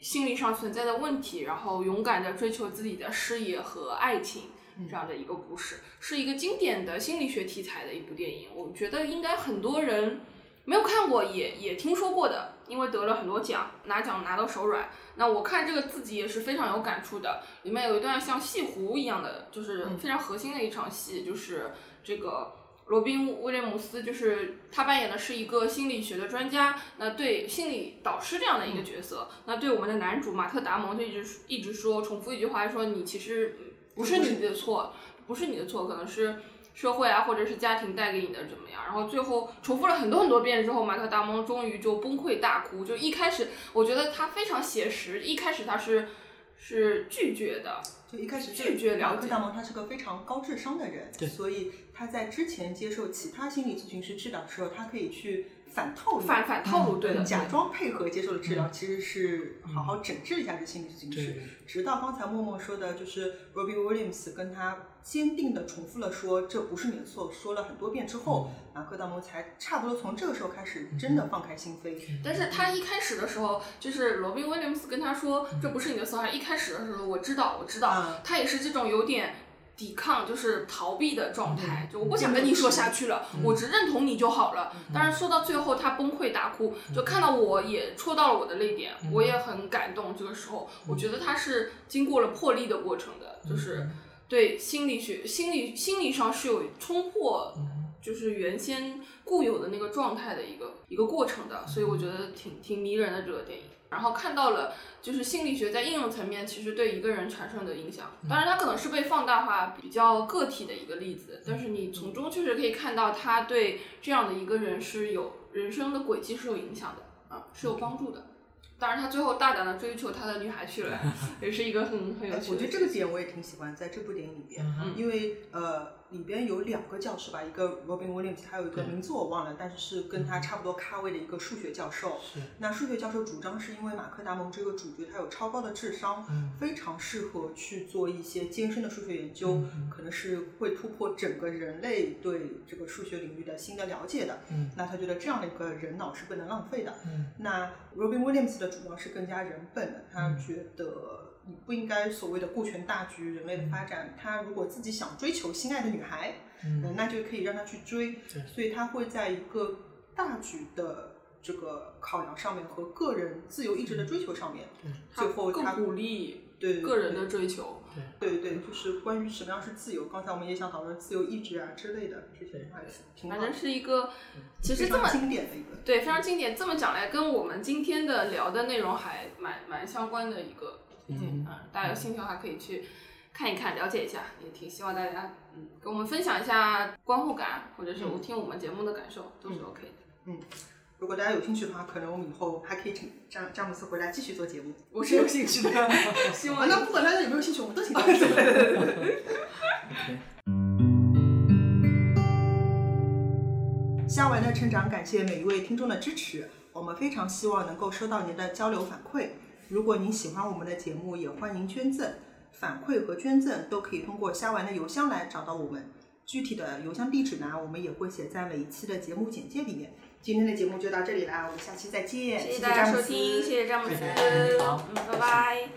心理上存在的问题，然后勇敢的追求自己的事业和爱情，这样的一个故事，是一个经典的心理学题材的一部电影。我觉得应该很多人没有看过也也听说过的，因为得了很多奖，拿奖拿到手软。那我看这个自己也是非常有感触的，里面有一段像戏湖一样的，就是非常核心的一场戏，就是这个罗宾威廉姆斯，就是他扮演的是一个心理学的专家，那对心理导师这样的一个角色，那对我们的男主马特达蒙就一直一直说重复一句话，说你其实不是你的错，不是你的错，可能是。社会啊，或者是家庭带给你的怎么样？然后最后重复了很多很多遍之后，马特达蒙终于就崩溃大哭。就一开始，我觉得他非常写实，一开始他是是拒绝的，就一开始拒绝了解马克大蒙他是个非常高智商的人，对所以他在之前接受其他心理咨询师治疗的时候，他可以去反套路、反反套路，对的，假装配合接受了治疗，嗯。其实是好好整治一下这心理咨询师。直到刚才默默说的，就是 Robbie Williams 跟他坚定的重复了说这不是你的错，说了很多遍之后，马克达蒙才差不多从这个时候开始真的放开心扉。但是他一开始的时候，就是罗宾威廉姆斯跟他说嗯。这不是你的错，他一开始的时候我知道我知道，啊他也是这种有点抵抗，就是逃避的状态，就我不想跟你说下去了，我只认同你就好了。当然说到最后，他崩溃大哭，就看到我也戳到了我的泪点，我也很感动。这个时候，我觉得他是经过了破例的过程的，就是对心理学、心理心理上是有冲破，就是原先固有的那个状态的一个一个过程的。所以我觉得挺挺迷人的这个电影。然后看到了，就是心理学在应用层面其实对一个人产生的影响。当然，它可能是被放大化、比较个体的一个例子，但是你从中确实可以看到，他对这样的一个人是有人生的轨迹是有影响的啊，是有帮助的。当然，他最后大胆的追求他的女孩去了，也是一个很很有趣的。我觉得这个点我也挺喜欢，在这部电影里边，因为呃。里边有两个教授吧，一个 Robin Williams，还有一个名字我忘了，但是是跟他差不多咖位的一个数学教授。那数学教授主张是因为马克·达蒙这个主角他有超高的智商，非常适合去做一些艰深的数学研究，可能是会突破整个人类对这个数学领域的新的了解的。那他觉得这样的一个人脑是不能浪费的。那 Robin Williams 的主张是更加人本的，他觉得。你不应该所谓的顾全大局，人类的发展。他如果自己想追求心爱的女孩，嗯，那就可以让他去追。所以他会在一个大局的这个考量上面和个人自由意志的追求上面，最后他鼓励对个人的追求。对对对，就是关于什么样是自由。刚才我们也想讨论自由意志啊之类的这些，反正是一个其实这么经典的一个对非常经典。这么讲来，跟我们今天的聊的内容还蛮蛮相关的一个。嗯，大家有兴趣的话可以去看一看，了解一下，也挺希望大家嗯跟我们分享一下观后感，或者是我听我们节目的感受，都是 OK 的。嗯，如果大家有兴趣的话，可能我们以后还可以请詹詹姆斯回来继续做节目。我是有兴趣的，希望那不管大家有没有兴趣，我们都请 他。对对对对。虾丸的成长，感谢每一位听众的支持，我们非常希望能够收到您的交流反馈。如果您喜欢我们的节目，也欢迎捐赠、反馈和捐赠都可以通过虾丸的邮箱来找到我们。具体的邮箱地址呢，我们也会写在每一期的节目简介里面。今天的节目就到这里啦，我们下期再见。谢谢大家收听，谢谢詹姆斯，好，嗯，拜拜。